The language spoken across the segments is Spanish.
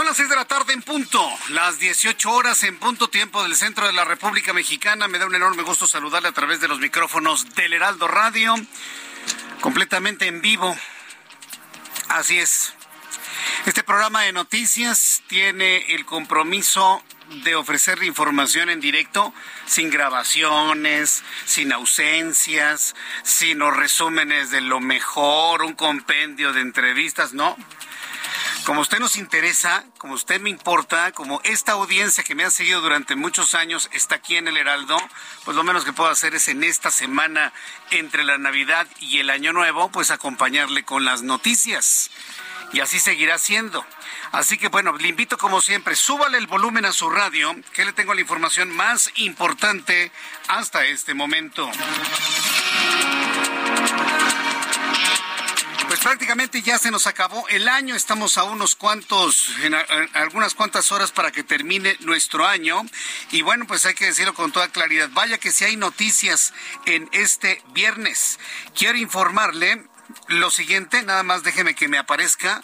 Son las 6 de la tarde en punto, las 18 horas en punto tiempo del centro de la República Mexicana. Me da un enorme gusto saludarle a través de los micrófonos del Heraldo Radio, completamente en vivo. Así es. Este programa de noticias tiene el compromiso de ofrecerle información en directo, sin grabaciones, sin ausencias, sin los resúmenes de lo mejor, un compendio de entrevistas, no como usted nos interesa, como usted me importa, como esta audiencia que me ha seguido durante muchos años está aquí en el Heraldo, pues lo menos que puedo hacer es en esta semana entre la Navidad y el Año Nuevo, pues acompañarle con las noticias. Y así seguirá siendo. Así que bueno, le invito como siempre, súbale el volumen a su radio, que le tengo la información más importante hasta este momento. Prácticamente ya se nos acabó el año, estamos a unos cuantos, en, algunas cuantas horas para que termine nuestro año. Y bueno, pues hay que decirlo con toda claridad. Vaya que si hay noticias en este viernes. Quiero informarle lo siguiente, nada más déjeme que me aparezca.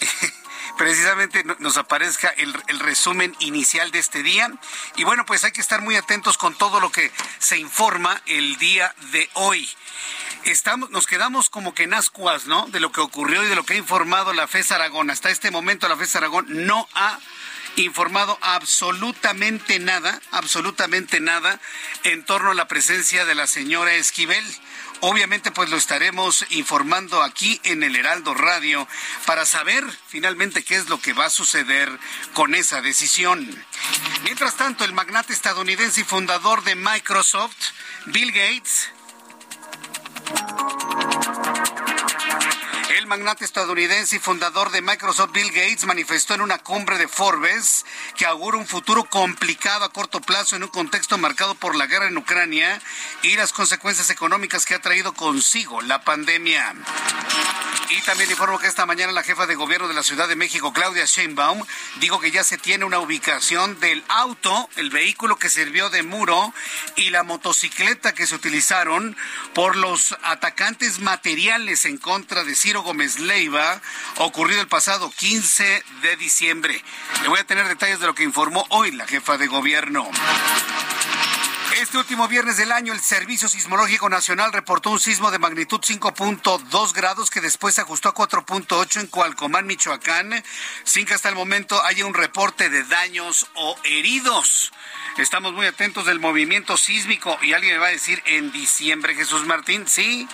precisamente nos aparezca el, resumen inicial de este día. Y bueno, pues hay que estar muy atentos con todo lo que se informa el día de hoy estamos, nos quedamos como que en ascuas, ¿no? De lo que ocurrió y de lo que ha informado la FES Aragón. Hasta este momento la FES Aragón no ha informado absolutamente nada, absolutamente nada en torno a la presencia de la señora Esquivel. Obviamente pues lo estaremos informando aquí en el Heraldo Radio para saber finalmente qué es lo que va a suceder con esa decisión. Mientras tanto, el magnate estadounidense y fundador de Microsoft, Bill Gates, el magnate estadounidense y fundador de Microsoft Bill Gates manifestó en una cumbre de Forbes que augura un futuro complicado a corto plazo en un contexto marcado por la guerra en Ucrania y las consecuencias económicas que ha traído consigo la pandemia. Y también informo que esta mañana la jefa de gobierno de la Ciudad de México, Claudia Sheinbaum, dijo que ya se tiene una ubicación del auto, el vehículo que sirvió de muro y la motocicleta que se utilizaron por los atacantes materiales en contra de Ciro Gómez Leiva, ocurrido el pasado 15 de diciembre. Le voy a tener detalles de lo que informó hoy la jefa de gobierno. Este último viernes del año, el Servicio Sismológico Nacional reportó un sismo de magnitud 5.2 grados que después se ajustó a 4.8 en Cualcomán, Michoacán, sin que hasta el momento haya un reporte de daños o heridos. Estamos muy atentos del movimiento sísmico y alguien me va a decir en diciembre, Jesús Martín, sí,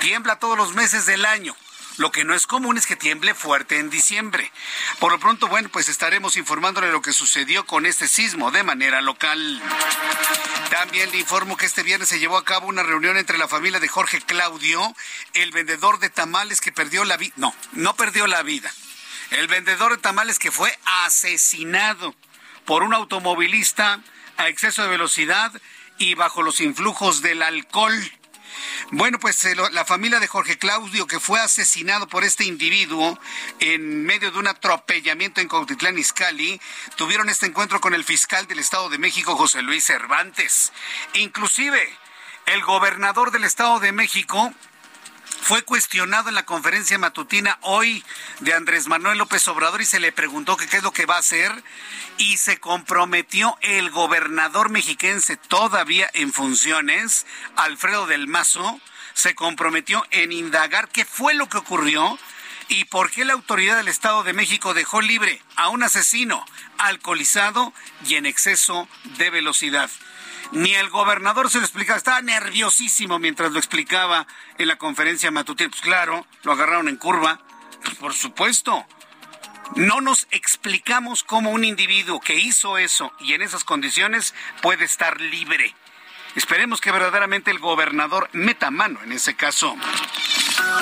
tiembla todos los meses del año. Lo que no es común es que tiemble fuerte en diciembre. Por lo pronto, bueno, pues estaremos informándole lo que sucedió con este sismo de manera local. También le informo que este viernes se llevó a cabo una reunión entre la familia de Jorge Claudio, el vendedor de tamales que perdió la vida. No, no perdió la vida. El vendedor de tamales que fue asesinado por un automovilista a exceso de velocidad y bajo los influjos del alcohol. Bueno, pues eh, la familia de Jorge Claudio, que fue asesinado por este individuo en medio de un atropellamiento en Cautitlán Izcalli, tuvieron este encuentro con el fiscal del Estado de México, José Luis Cervantes. Inclusive, el gobernador del Estado de México fue cuestionado en la conferencia matutina hoy de Andrés Manuel López Obrador y se le preguntó qué es lo que va a hacer y se comprometió el gobernador mexiquense todavía en funciones, Alfredo del Mazo, se comprometió en indagar qué fue lo que ocurrió y por qué la autoridad del Estado de México dejó libre a un asesino alcoholizado y en exceso de velocidad. Ni el gobernador se lo explicaba, estaba nerviosísimo mientras lo explicaba en la conferencia matutina. Pues claro, lo agarraron en curva. Pues por supuesto. No nos explicamos cómo un individuo que hizo eso y en esas condiciones puede estar libre. Esperemos que verdaderamente el gobernador meta mano en ese caso.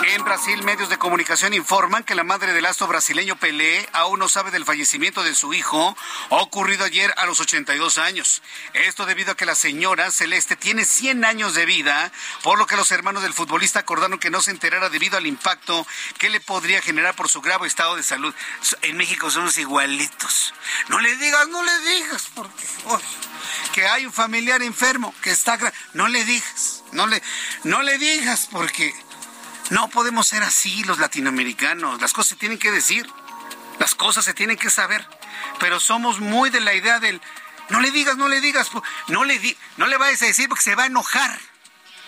En Brasil, medios de comunicación informan que la madre del astro brasileño Pelé aún no sabe del fallecimiento de su hijo, ocurrido ayer a los 82 años. Esto debido a que la señora Celeste tiene 100 años de vida, por lo que los hermanos del futbolista acordaron que no se enterara debido al impacto que le podría generar por su grave estado de salud. En México somos igualitos. No le digas, no le digas, porque que hay un familiar enfermo que no le digas, no le no le digas porque no podemos ser así los latinoamericanos, las cosas se tienen que decir, las cosas se tienen que saber, pero somos muy de la idea del no le digas, no le digas, no le di, no le vayas a decir porque se va a enojar.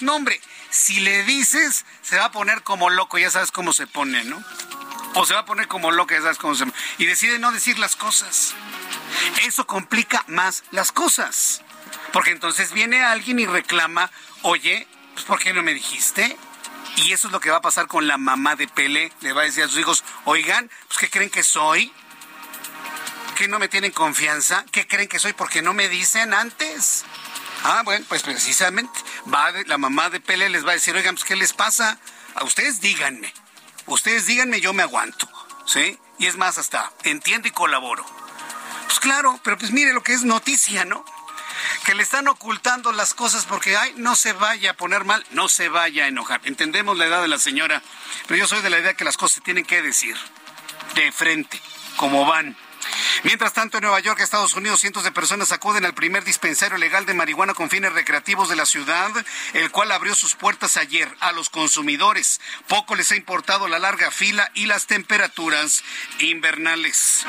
No, hombre, si le dices, se va a poner como loco, ya sabes cómo se pone, ¿no? O se va a poner como loco, ya sabes cómo se Y decide no decir las cosas. Eso complica más las cosas. Porque entonces viene alguien y reclama, oye, pues ¿por qué no me dijiste? Y eso es lo que va a pasar con la mamá de Pele. Le va a decir a sus hijos, oigan, pues ¿qué creen que soy? ¿Que no me tienen confianza? ¿Qué creen que soy porque no me dicen antes? Ah, bueno, pues precisamente va la mamá de Pele les va a decir, oigan, pues ¿qué les pasa? A ustedes díganme. Ustedes díganme, yo me aguanto. ¿Sí? Y es más, hasta entiendo y colaboro. Pues claro, pero pues mire lo que es noticia, ¿no? Que le están ocultando las cosas porque, ay, no se vaya a poner mal, no se vaya a enojar. Entendemos la edad de la señora, pero yo soy de la idea que las cosas se tienen que decir de frente, como van. Mientras tanto, en Nueva York, Estados Unidos, cientos de personas acuden al primer dispensario legal de marihuana con fines recreativos de la ciudad, el cual abrió sus puertas ayer a los consumidores. Poco les ha importado la larga fila y las temperaturas invernales.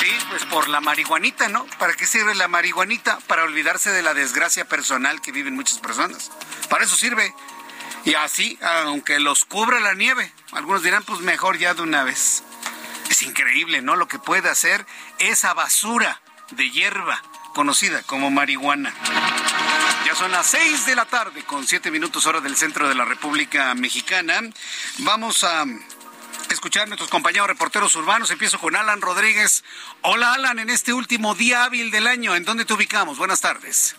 Sí, pues por la marihuanita, ¿no? ¿Para qué sirve la marihuanita? Para olvidarse de la desgracia personal que viven muchas personas. Para eso sirve. Y así, aunque los cubra la nieve, algunos dirán, pues mejor ya de una vez. Es increíble, ¿no? Lo que puede hacer esa basura de hierba conocida como marihuana. Ya son las seis de la tarde con siete minutos hora del centro de la República Mexicana. Vamos a escuchar a nuestros compañeros reporteros urbanos. Empiezo con Alan Rodríguez. Hola Alan, en este último día hábil del año, ¿en dónde te ubicamos? Buenas tardes.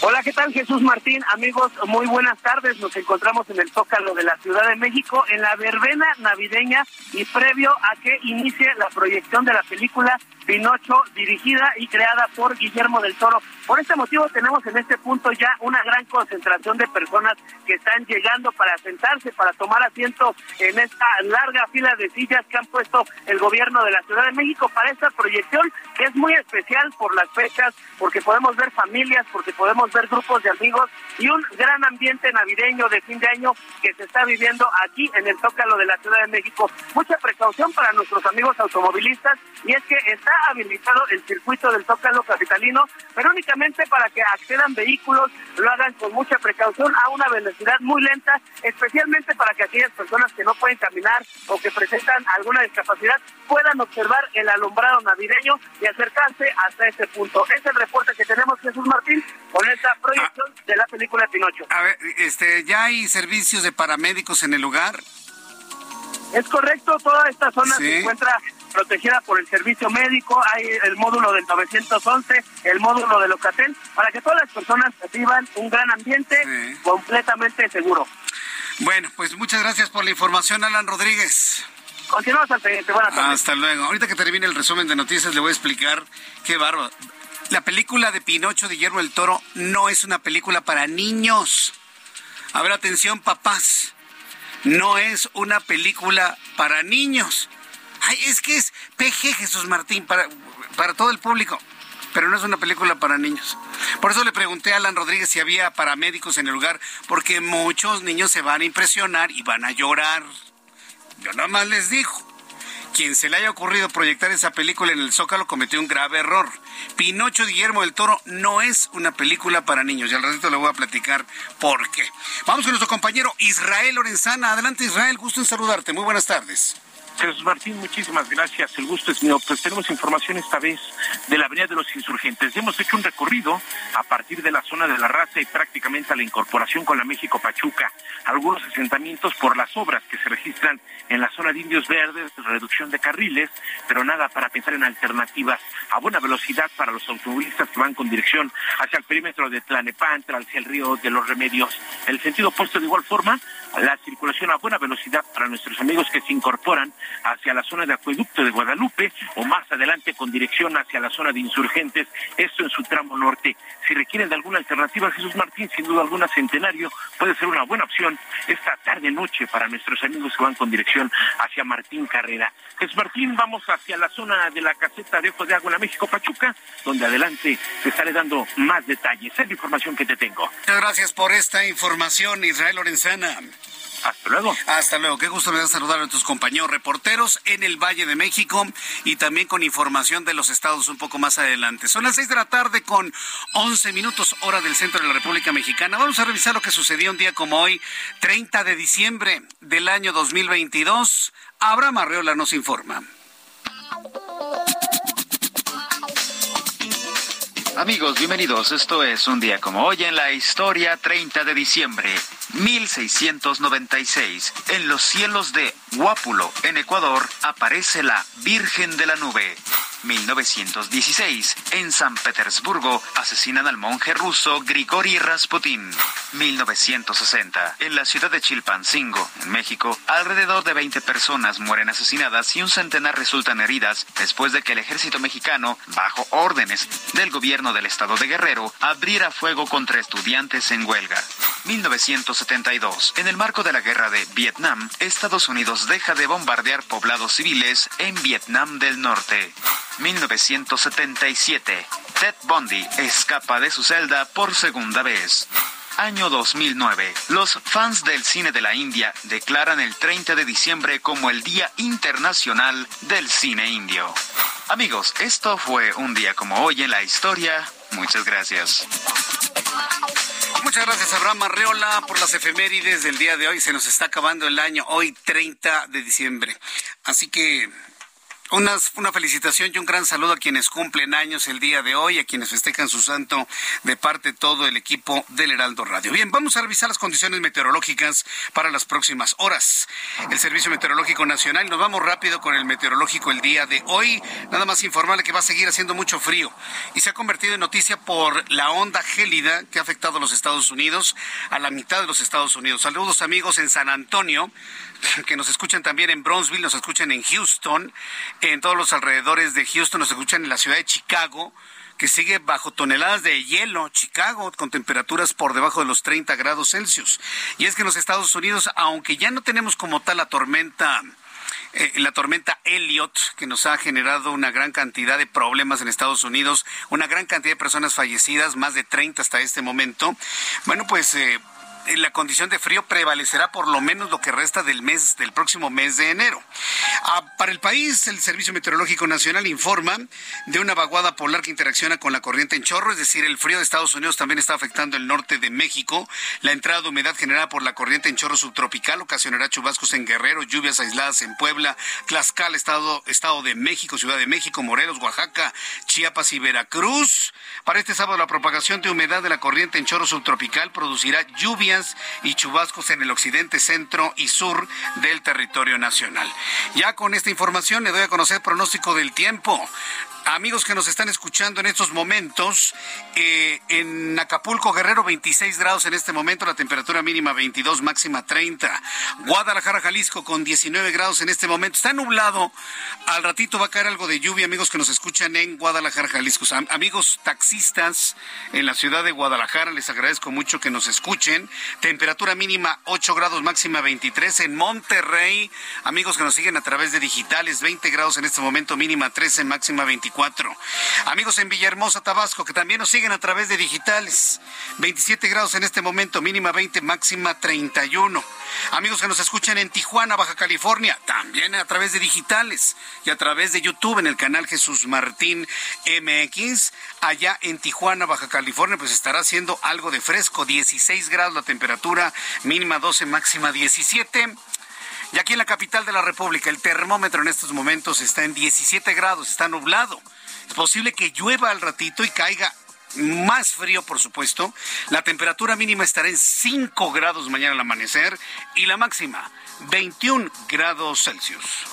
Hola, ¿qué tal Jesús Martín? Amigos, muy buenas tardes. Nos encontramos en el Zócalo de la Ciudad de México en la verbena navideña y previo a que inicie la proyección de la película Pinocho, dirigida y creada por Guillermo del Toro. Por este motivo tenemos en este punto ya una gran concentración de personas que están llegando para sentarse, para tomar asiento en esta larga fila de sillas que han puesto el gobierno de la Ciudad de México para esta proyección que es muy especial por las fechas, porque podemos ver familias, porque podemos ver grupos de amigos y un gran ambiente navideño de fin de año que se está viviendo aquí en el Zócalo de la Ciudad de México. Mucha precaución para nuestros amigos automovilistas y es que está habilitado el circuito del Zócalo capitalino, pero únicamente para que accedan vehículos, lo hagan con mucha precaución a una velocidad muy lenta, especialmente para que aquellas personas que no pueden caminar o que presentan alguna discapacidad puedan observar el alumbrado navideño y acercarse hasta ese punto. Es el reporte que tenemos, Jesús Martín, con esta proyección de la película Pinocho. A ver, este, ¿ya hay servicios de paramédicos en el lugar? Es correcto, toda esta zona se encuentra protegida por el servicio médico, hay el módulo del 911, el módulo de Locatel, para que todas las personas vivan un gran ambiente completamente seguro. Bueno, pues muchas gracias por la información, Alan Rodríguez. Continuamos al pendiente. Buenas tardes. Hasta luego. Ahorita que termine el resumen de noticias, le voy a explicar qué bárbaro. La película de Pinocho de Guillermo el Toro no es una película para niños. A ver, atención, papás. No es una película para niños. Es que es PG Jesús Martín para, para todo el público, pero no es una película para niños. Por eso le pregunté a Alan Rodríguez si había paramédicos en el lugar, porque muchos niños se van a impresionar y van a llorar. Yo nada más les digo, quien se le haya ocurrido proyectar esa película en el Zócalo cometió un grave error. Pinocho Guillermo del Toro no es una película para niños y al ratito le voy a platicar por qué. Vamos con nuestro compañero Israel Lorenzana. Adelante Israel, gusto en saludarte. Muy buenas tardes. Jesús Martín, muchísimas gracias. El gusto es mío. Pues tenemos información esta vez de la Avenida de los Insurgentes. Hemos hecho un recorrido a partir de la zona de la raza y prácticamente a la incorporación con la México Pachuca. Algunos asentamientos por las obras que se registran en la zona de Indios Verdes, reducción de carriles, pero nada para pensar en alternativas a buena velocidad para los automovilistas que van con dirección hacia el perímetro de Tlanepantla, hacia el río de los Remedios. El sentido opuesto de igual forma, la circulación a buena velocidad para nuestros amigos que se incorporan hacia la zona de acueducto de Guadalupe o más adelante con dirección hacia la zona de insurgentes, esto en su tramo norte. Si requieren de alguna alternativa, Jesús Martín, sin duda alguna, Centenario puede ser una buena opción esta tarde-noche para nuestros amigos que van con dirección hacia Martín Carrera. Jesús Martín, vamos hacia la zona de la caseta de Ojos de Agua en la México Pachuca, donde adelante te estaré dando más detalles. Es la información que te tengo. Muchas gracias por esta información, Israel Lorenzana. Hasta luego. Hasta luego. Qué gusto me da saludar a tus compañeros reporteros en el Valle de México y también con información de los estados un poco más adelante. Son las seis de la tarde con once minutos hora del centro de la República Mexicana. Vamos a revisar lo que sucedió un día como hoy, 30 de diciembre del año 2022. Abraham Arreola nos informa. Amigos, bienvenidos. Esto es un día como hoy en la historia 30 de diciembre 1696. En los cielos de Huápulo, en Ecuador, aparece la Virgen de la Nube. 1916. En San Petersburgo asesinan al monje ruso Grigori Rasputin. 1960. En la ciudad de Chilpancingo, en México, alrededor de 20 personas mueren asesinadas y un centenar resultan heridas después de que el ejército mexicano, bajo órdenes del gobierno del estado de Guerrero, abriera fuego contra estudiantes en huelga. 1972. En el marco de la guerra de Vietnam, Estados Unidos deja de bombardear poblados civiles en Vietnam del Norte. 1977. Ted Bundy escapa de su celda por segunda vez. Año 2009. Los fans del cine de la India declaran el 30 de diciembre como el Día Internacional del Cine Indio. Amigos, esto fue un día como hoy en la historia. Muchas gracias. Muchas gracias, Abraham Arreola, por las efemérides del día de hoy. Se nos está acabando el año, hoy 30 de diciembre. Así que una, felicitación y un gran saludo a quienes cumplen años el día de hoy, a quienes festejan su santo de parte de todo el equipo del Heraldo Radio. Bien, vamos a revisar las condiciones meteorológicas para las próximas horas. El Servicio Meteorológico Nacional, nos vamos rápido con el meteorológico el día de hoy. Nada más informarle que va a seguir haciendo mucho frío y se ha convertido en noticia por la onda gélida que ha afectado a los Estados Unidos, a la mitad de los Estados Unidos. Saludos amigos en San Antonio que nos escuchan también en Bronzeville, nos escuchan en Houston, en todos los alrededores de Houston, nos escuchan en la ciudad de Chicago, que sigue bajo toneladas de hielo, Chicago, con temperaturas por debajo de los 30 grados Celsius. Y es que en los Estados Unidos, aunque ya no tenemos como tal la tormenta, eh, la tormenta Elliot, que nos ha generado una gran cantidad de problemas en Estados Unidos, una gran cantidad de personas fallecidas, más de 30 hasta este momento. Bueno, pues eh, la condición de frío prevalecerá por lo menos lo que resta del mes del próximo mes de enero. Ah, para el país, el Servicio Meteorológico Nacional informa de una vaguada polar que interacciona con la corriente en chorro, es decir, el frío de Estados Unidos también está afectando el norte de México. La entrada de humedad generada por la corriente en chorro subtropical ocasionará chubascos en Guerrero, lluvias aisladas en Puebla, Tlaxcala, Estado, Estado de México, Ciudad de México, Morelos, Oaxaca, Chiapas y Veracruz. Para este sábado, la propagación de humedad de la corriente en chorro subtropical producirá lluvias y chubascos en el occidente, centro y sur del territorio nacional. Ya con esta información le doy a conocer pronóstico del tiempo. Amigos que nos están escuchando en estos momentos, eh, en Acapulco, Guerrero, 26 grados en este momento, la temperatura mínima 22, máxima 30. Guadalajara, Jalisco, con 19 grados en este momento. Está nublado. Al ratito va a caer algo de lluvia, amigos que nos escuchan en Guadalajara, Jalisco. Amigos taxistas en la ciudad de Guadalajara, les agradezco mucho que nos escuchen. Temperatura mínima 8 grados, máxima 23. En Monterrey, amigos que nos siguen a través de digitales, 20 grados en este momento, mínima 13, máxima 24 24. Amigos en Villahermosa, Tabasco, que también nos siguen a través de digitales. 27 grados en este momento, mínima 20, máxima 31. Amigos que nos escuchan en Tijuana, Baja California, también a través de digitales y a través de YouTube en el canal Jesús Martín MX. Allá en Tijuana, Baja California, pues estará haciendo algo de fresco, 16 grados la temperatura, mínima 12, máxima 17. Y aquí en la capital de la República, el termómetro en estos momentos está en 17 grados, está nublado. Es posible que llueva al ratito y caiga más frío, por supuesto. La temperatura mínima estará en 5 grados mañana al amanecer y la máxima 21 grados Celsius.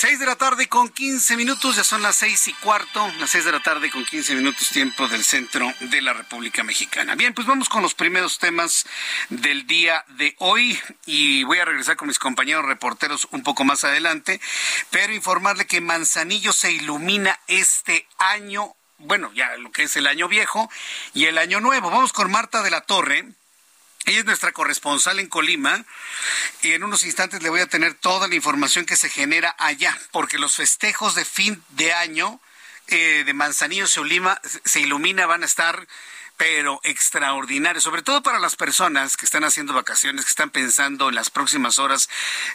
Seis de la tarde con 15 minutos, ya son las seis y cuarto, las seis de la tarde con 15 minutos tiempo del centro de la República Mexicana. Bien, pues vamos con los primeros temas del día de hoy y voy a regresar con mis compañeros reporteros un poco más adelante, pero informarle que Manzanillo se ilumina este año, bueno, ya lo que es el año viejo y el año nuevo. Vamos con Marta de la Torre ella es nuestra corresponsal en Colima y en unos instantes le voy a tener toda la información que se genera allá, porque los festejos de fin de año eh, de Manzanillo se, se ilumina, van a estar pero extraordinarios, sobre todo para las personas que están haciendo vacaciones, que están pensando en las próximas horas,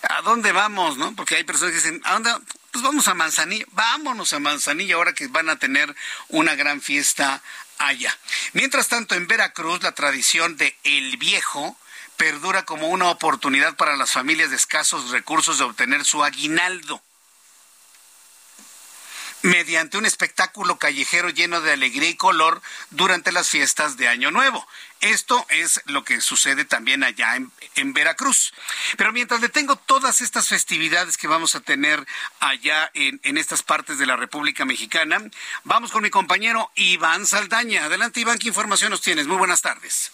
¿a dónde vamos? ¿no? Porque hay personas que dicen, ¿a dónde? Pues vamos a Manzanillo, vámonos a Manzanillo ahora que van a tener una gran fiesta allá. Mientras tanto, en Veracruz, la tradición de El Viejo perdura como una oportunidad para las familias de escasos recursos de obtener su aguinaldo mediante un espectáculo callejero lleno de alegría y color durante las fiestas de Año Nuevo. Esto es lo que sucede también allá en, Veracruz. Pero mientras le tengo todas estas festividades que vamos a tener allá en, en, estas partes de la República Mexicana, vamos con mi compañero Iván Saldaña. Adelante, Iván, ¿qué información nos tienes? Muy buenas tardes.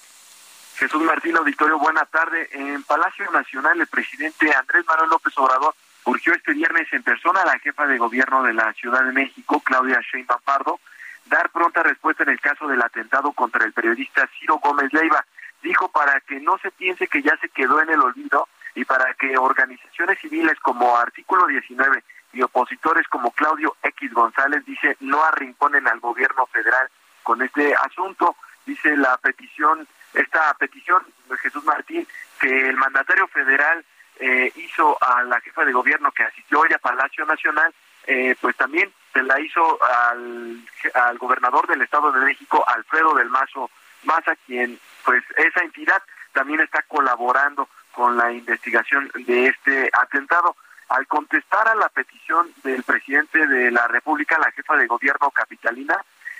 Jesús Martín Auditorio, buena tarde. En Palacio Nacional, el presidente Andrés Manuel López Obrador urgió este viernes en persona a la jefa de gobierno de la Ciudad de México, Claudia Sheinbaum Pardo, dar pronta respuesta en el caso del atentado contra el periodista Ciro Gómez Leiva. Dijo para que no se piense que ya se quedó en el olvido y para que organizaciones civiles como Artículo 19 y opositores como Claudio X González, dice, no arrinconen al gobierno federal con este asunto. Dice la petición, esta petición de Jesús Martín, que el mandatario federal eh, hizo a la jefa de gobierno que asistió hoy a Palacio Nacional, eh, pues también se la hizo al, al gobernador del Estado de México, Alfredo del Mazo Maza, quien pues esa entidad también está colaborando con la investigación de este atentado. Al contestar a la petición del presidente de la República, la jefa de gobierno capitalina,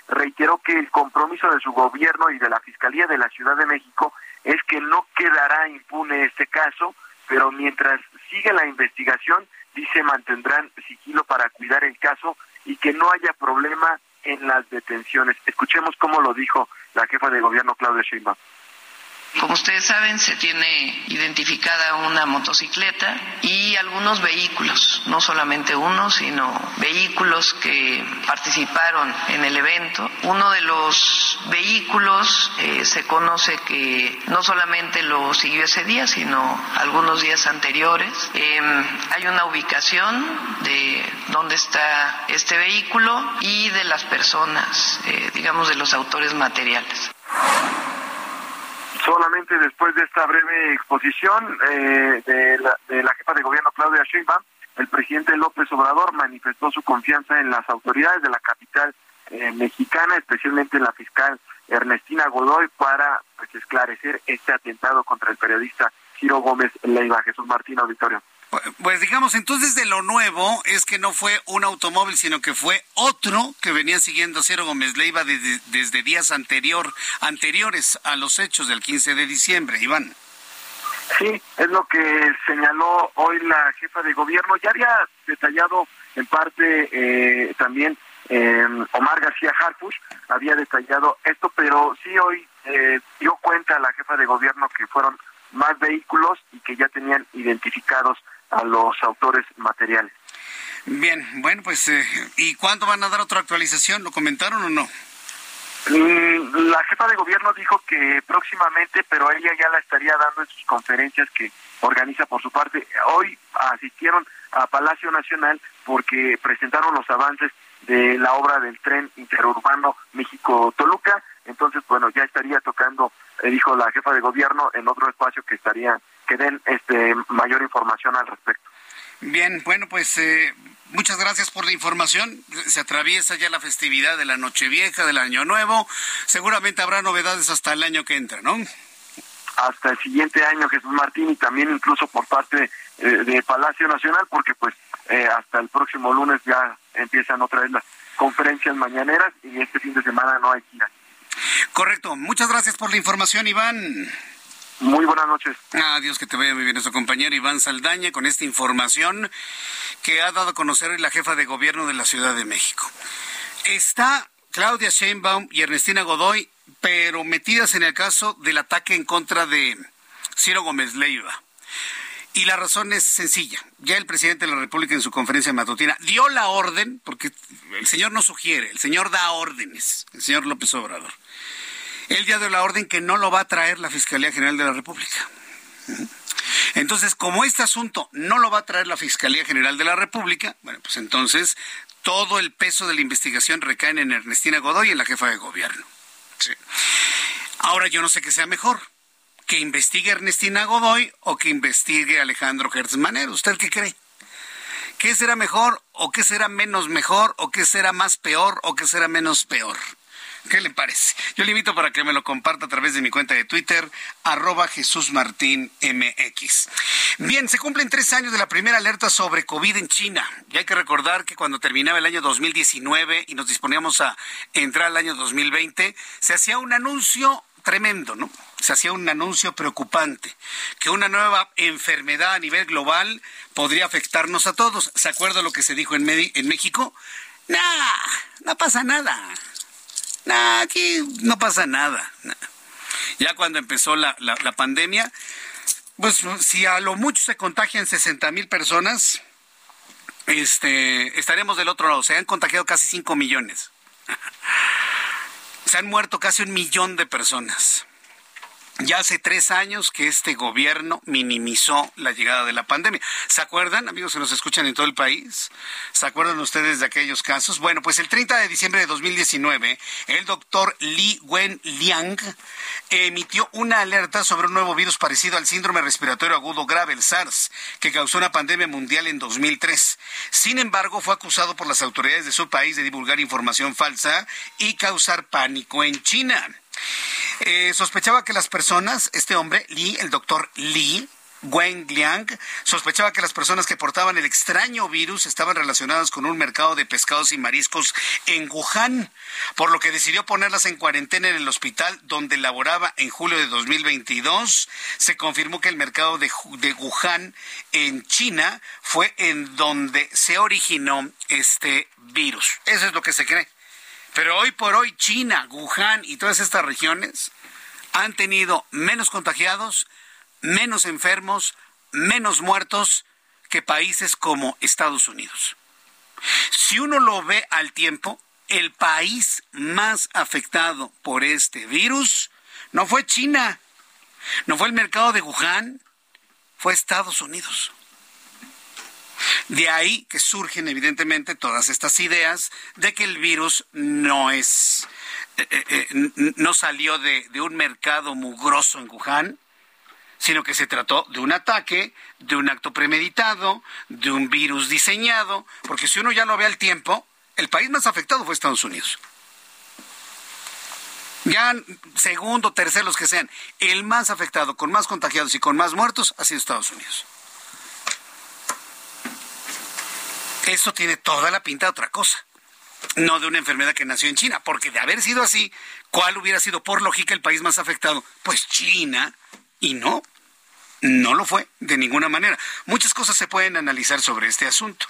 reiteró que el compromiso de su gobierno y de la Fiscalía de la Ciudad de México es que no quedará impune este caso, pero mientras sigue la investigación, dice mantendrán sigilo para cuidar el caso y que no haya problema en las detenciones. Escuchemos cómo lo dijo la jefa de gobierno Claudia Sheinbaum. Como ustedes saben, se tiene identificada una motocicleta y algunos vehículos, no solamente uno, sino vehículos que participaron en el evento. Uno de los vehículos eh, se conoce que no solamente lo siguió ese día, sino algunos días anteriores. Em, hay una ubicación de dónde está este vehículo y de las personas, eh, digamos, de los autores materiales. Solamente después de esta breve exposición eh, de, la, de la jefa de gobierno Claudia Sheinbaum, el presidente López Obrador manifestó su confianza en las autoridades de la capital eh, mexicana, especialmente en la fiscal Ernestina Godoy, para pues, esclarecer este atentado contra el periodista Ciro Gómez Leiva. Jesús Martín Auditorio. Pues digamos, entonces de lo nuevo es que no fue un automóvil, sino que fue otro que venía siguiendo a Ciro Gómez Leiva desde, desde días anterior, anteriores a los hechos del 15 de diciembre, Iván. Sí, es lo que señaló hoy la jefa de gobierno. Ya había detallado en parte eh, también eh, Omar García Harfush, había detallado esto, pero sí hoy eh, dio cuenta la jefa de gobierno que fueron más vehículos y que ya tenían identificados a los autores materiales. Bien, bueno, pues, eh, ¿y cuándo van a dar otra actualización? ¿Lo comentaron o no? Mm, la jefa de gobierno dijo que próximamente, pero ella ya la estaría dando en sus conferencias que organiza por su parte. Hoy asistieron a Palacio Nacional porque presentaron los avances de la obra del tren interurbano México-Toluca. Entonces, bueno, ya estaría tocando, eh, dijo la jefa de gobierno, en otro espacio que estaría, que den este mayor información al respecto. Bien, bueno, pues eh, muchas gracias por la información. Se atraviesa ya la festividad de la Nochevieja, del Año Nuevo. Seguramente habrá novedades hasta el año que entra, ¿no? Hasta el siguiente año, Jesús Martín, y también incluso por parte eh, de Palacio Nacional, porque pues eh, hasta el próximo lunes ya empiezan otra vez las conferencias mañaneras y este fin de semana no hay gira. Correcto. Muchas gracias por la información, Iván. Muy buenas noches. Adiós, que te vaya muy bien. Nuestro compañero Iván Saldaña con esta información que ha dado a conocer la jefa de gobierno de la Ciudad de México. Está Claudia Sheinbaum y Ernestina Godoy, pero metidas en el caso del ataque en contra de Ciro Gómez Leiva. Y la razón es sencilla. Ya el presidente de la República en su conferencia matutina dio la orden, porque el señor no sugiere, el señor da órdenes, el señor López Obrador. Él ya dio la orden que no lo va a traer la Fiscalía General de la República. Entonces, como este asunto no lo va a traer la Fiscalía General de la República, bueno, pues entonces todo el peso de la investigación recae en Ernestina Godoy y en la jefa de gobierno. Ahora yo no sé qué sea mejor que investigue Ernestina Godoy o que investigue Alejandro Gertz ¿Usted qué cree? ¿Qué será mejor o qué será menos mejor o qué será más peor o qué será menos peor? ¿Qué le parece? Yo le invito para que me lo comparta a través de mi cuenta de Twitter, arroba Jesús Martín MX. Bien, se cumplen tres años de la primera alerta sobre COVID en China. Y hay que recordar que cuando terminaba el año 2019 y nos disponíamos a entrar al año 2020, se hacía un anuncio tremendo, ¿no? Se hacía un anuncio preocupante, que una nueva enfermedad a nivel global podría afectarnos a todos. ¿Se acuerda lo que se dijo en, en México? Nah, no pasa nada. Nah, aquí no pasa nada. Ya cuando empezó la, la, pandemia, pues si a lo mucho se contagian 60 mil personas, este, estaremos del otro lado. Se han contagiado casi 5 millones. Se han muerto casi un millón de personas. Ya hace tres años que este gobierno minimizó la llegada de la pandemia. ¿Se acuerdan, amigos que nos escuchan en todo el país? ¿Se acuerdan ustedes de aquellos casos? Bueno, pues el 30 de diciembre de 2019, el doctor Li Wenliang emitió una alerta sobre un nuevo virus parecido al síndrome respiratorio agudo grave, el SARS, que causó una pandemia mundial en 2003. Sin embargo, fue acusado por las autoridades de su país de divulgar información falsa y causar pánico en China. Eh, sospechaba que las personas, este hombre, Li, el doctor Li, Wen Liang sospechaba que las personas que portaban el extraño virus estaban relacionadas con un mercado de pescados y mariscos en Wuhan, por lo que decidió ponerlas en cuarentena en el hospital donde laboraba en julio de 2022. Se confirmó que el mercado de, de Wuhan en China fue en donde se originó este virus. Eso es lo que se cree. Pero hoy por hoy China, Wuhan y todas estas regiones han tenido menos contagiados, menos enfermos, menos muertos que países como Estados Unidos. Si uno lo ve al tiempo, el país más afectado por este virus no fue China, no fue el mercado de Wuhan, fue Estados Unidos. De ahí que surgen evidentemente todas estas ideas de que el virus no es, eh, eh, eh, no salió de, un mercado mugroso en Wuhan, sino que se trató de un ataque, de un acto premeditado, de un virus diseñado, porque si uno ya lo ve al tiempo, el país más afectado fue Estados Unidos. Ya segundo, tercero, los que sean, el más afectado, con más contagiados y con más muertos, ha sido Estados Unidos. Eso tiene toda la pinta de otra cosa. No de una enfermedad que nació en China, porque de haber sido así, ¿cuál hubiera sido por lógica el país más afectado? Pues China, y no, no lo fue de ninguna manera. Muchas cosas se pueden analizar sobre este asunto.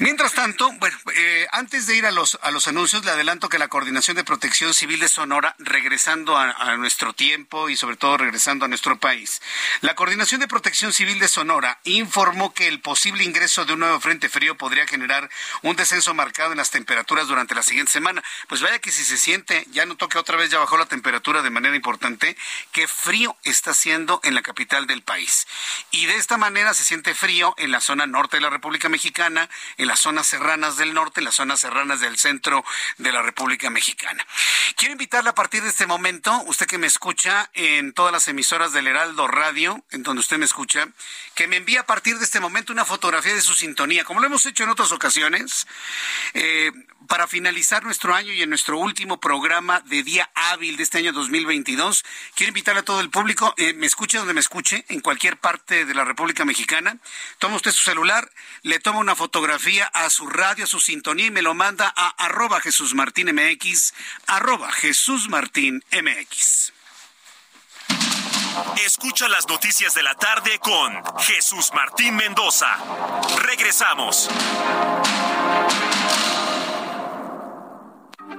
Mientras tanto, bueno, eh, antes de ir a los, a los anuncios, le adelanto que la Coordinación de Protección Civil de Sonora, regresando a, nuestro tiempo y sobre todo regresando a nuestro país, la Coordinación de Protección Civil de Sonora informó que el posible ingreso de un nuevo frente frío podría generar un descenso marcado en las temperaturas durante la siguiente semana. Pues vaya que si se siente, ya notó que otra vez ya bajó la temperatura de manera importante, qué frío está haciendo en la capital del país. Y de esta manera se siente frío en la zona norte de la República Mexicana, en las zonas serranas del norte, en las zonas serranas del centro de la República Mexicana. Quiero invitarle a partir de este momento, usted que me escucha en todas las emisoras del Heraldo Radio, en donde usted me escucha, que me envíe a partir de este momento una fotografía de su sintonía, como lo hemos hecho en otras ocasiones, eh, para finalizar nuestro año y en nuestro último programa de día hábil de este año 2022. Quiero invitarle a todo el público, eh, me escuche donde me escuche, en cualquier parte de la República Mexicana. Toma usted su celular, le toma una fotografía a su radio, a su sintonía y me lo manda a arroba Jesús Martín MX, arroba Jesús Martín MX. Escucha las noticias de la tarde con Jesús Martín Mendoza. Regresamos.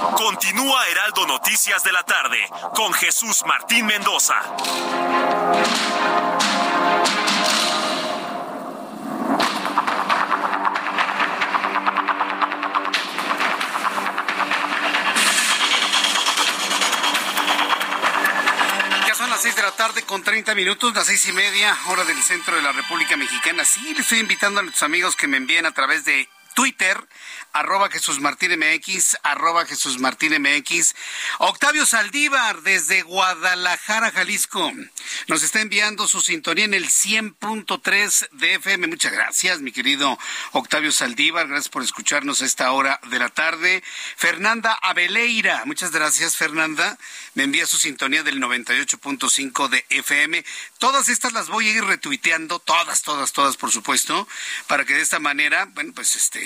Continúa Heraldo Noticias de la tarde con Jesús Martín Mendoza. Ya son las seis de la tarde con 30 minutos, las seis y media, hora del centro de la República Mexicana. Sí, le estoy invitando a nuestros amigos que me envíen a través de Twitter, arroba Jesús Martín MX, arroba Jesús Martín MX. Octavio Saldívar, desde Guadalajara, Jalisco, nos está enviando su sintonía en el 100.3 de FM. Muchas gracias, mi querido Octavio Saldívar. Gracias por escucharnos a esta hora de la tarde. Fernanda Abeleira, muchas gracias, Fernanda. Me envía su sintonía del 98.5 de FM. Todas estas las voy a ir retuiteando, todas, todas, todas, por supuesto, para que de esta manera, bueno, pues este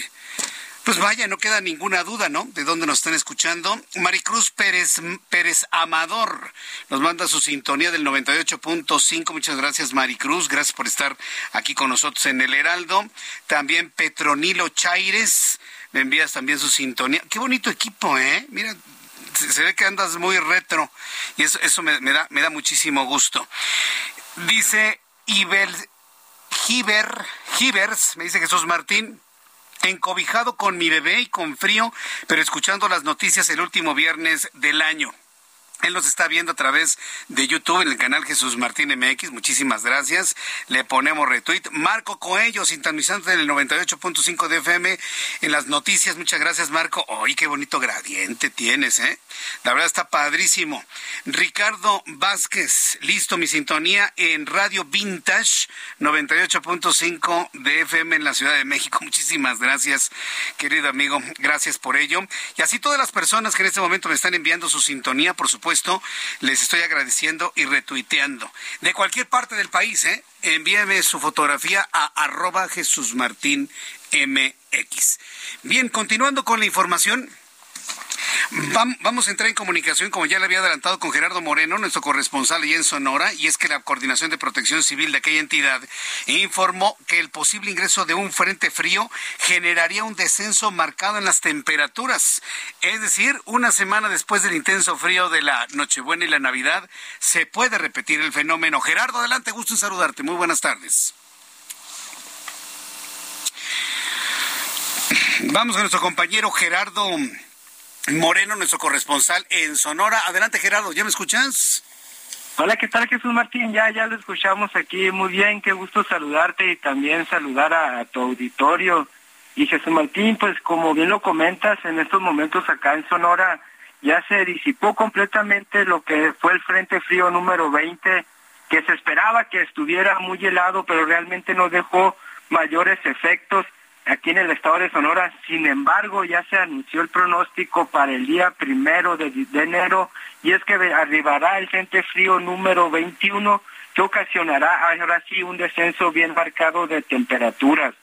pues vaya, no queda ninguna duda, ¿no? De dónde nos están escuchando. Maricruz Pérez, Pérez Amador nos manda su sintonía del 98.5. Muchas gracias, Maricruz. Gracias por estar aquí con nosotros en el Heraldo. También Petronilo Chaires, me envías también su sintonía. Qué bonito equipo, ¿eh? Mira, se ve que andas muy retro y eso, eso me, da, me da muchísimo gusto. Dice Ibel Giver, Givers, me dice Jesús Martín encobijado con mi bebé y con frío, pero escuchando las noticias el último viernes del año. Él nos está viendo a través de YouTube en el canal Jesús Martín MX. Muchísimas gracias. Le ponemos retweet. Marco Coello, sintonizante en el 98.5 de FM en las noticias. Muchas gracias, Marco. ¡Ay, qué bonito gradiente tienes, eh! La verdad está padrísimo. Ricardo Vázquez, listo mi sintonía en Radio Vintage 98.5 de FM en la Ciudad de México. Muchísimas gracias, querido amigo. Gracias por ello. Y así todas las personas que en este momento me están enviando su sintonía, por supuesto supuesto, les estoy agradeciendo y retuiteando. De cualquier parte del país, ¿eh? envíeme su fotografía a arroba Jesús. Bien, continuando con la información. Vamos a entrar en comunicación, como ya le había adelantado, con Gerardo Moreno, nuestro corresponsal allí en Sonora, y es que la Coordinación de Protección Civil de aquella entidad informó que el posible ingreso de un frente frío generaría un descenso marcado en las temperaturas. Es decir, una semana después del intenso frío de la Nochebuena y la Navidad, se puede repetir el fenómeno. Gerardo, adelante, gusto en saludarte. Muy buenas tardes. Vamos a nuestro compañero Gerardo Moreno, nuestro corresponsal en Sonora. Adelante, Gerardo, ¿ya me escuchas? Hola, ¿qué tal Jesús Martín? Ya, ya lo escuchamos aquí. Muy bien, qué gusto saludarte y también saludar a, a, tu auditorio. Y Jesús Martín, pues como bien lo comentas, en estos momentos acá en Sonora ya se disipó completamente lo que fue el Frente Frío número 20, que se esperaba que estuviera muy helado, pero realmente no dejó mayores efectos aquí en el estado de Sonora. Sin embargo, ya se anunció el pronóstico para el día primero de, enero y es que arribará el Frente Frío número 21 que ocasionará ahora sí un descenso bien marcado de temperaturas.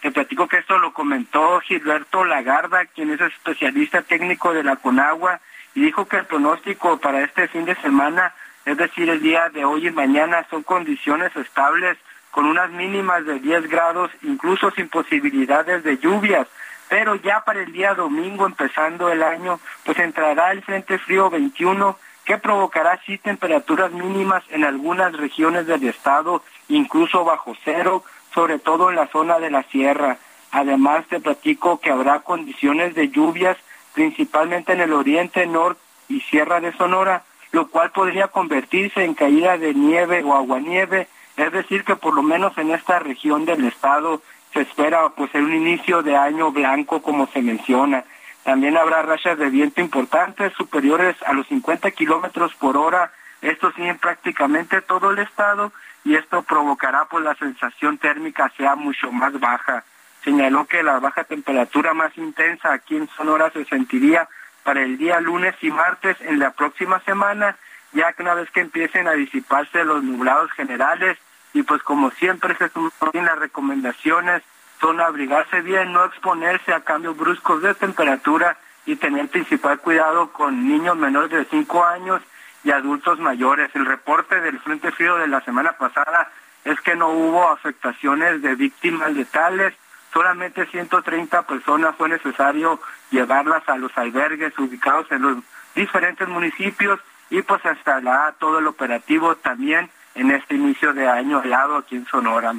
Te platico que esto lo comentó Gilberto Lagarda, quien es especialista técnico de la Conagua, y dijo que el pronóstico para este fin de semana, es decir, el día de hoy y mañana, son condiciones estables con unas mínimas de 10 grados, incluso sin posibilidades de lluvias. Pero ya para el día domingo, empezando el año, pues entrará el Frente Frío 21, que provocará sí temperaturas mínimas en algunas regiones del estado, incluso bajo cero, sobre todo en la zona de la sierra. Además, te platico que habrá condiciones de lluvias, principalmente en el oriente, norte y sierra de Sonora, lo cual podría convertirse en caída de nieve o aguanieve es decir, que por lo menos en esta región del estado se espera pues un inicio de año blanco como se menciona. También habrá rachas de viento importantes superiores a los 50 kilómetros por hora. Esto sí en prácticamente todo el estado y esto provocará pues la sensación térmica sea mucho más baja. Señaló que la baja temperatura más intensa aquí en Sonora se sentiría para el día lunes y martes en la próxima semana ya que una vez que empiecen a disiparse los nublados generales y pues como siempre se suman las recomendaciones son abrigarse bien, no exponerse a cambios bruscos de temperatura y tener principal cuidado con niños menores de 5 años y adultos mayores. El reporte del Frente Frío de la semana pasada es que no hubo afectaciones de víctimas letales, solamente 130 personas fue necesario llevarlas a los albergues ubicados en los diferentes municipios y pues estará todo el operativo también en este inicio de año helado aquí en Sonora.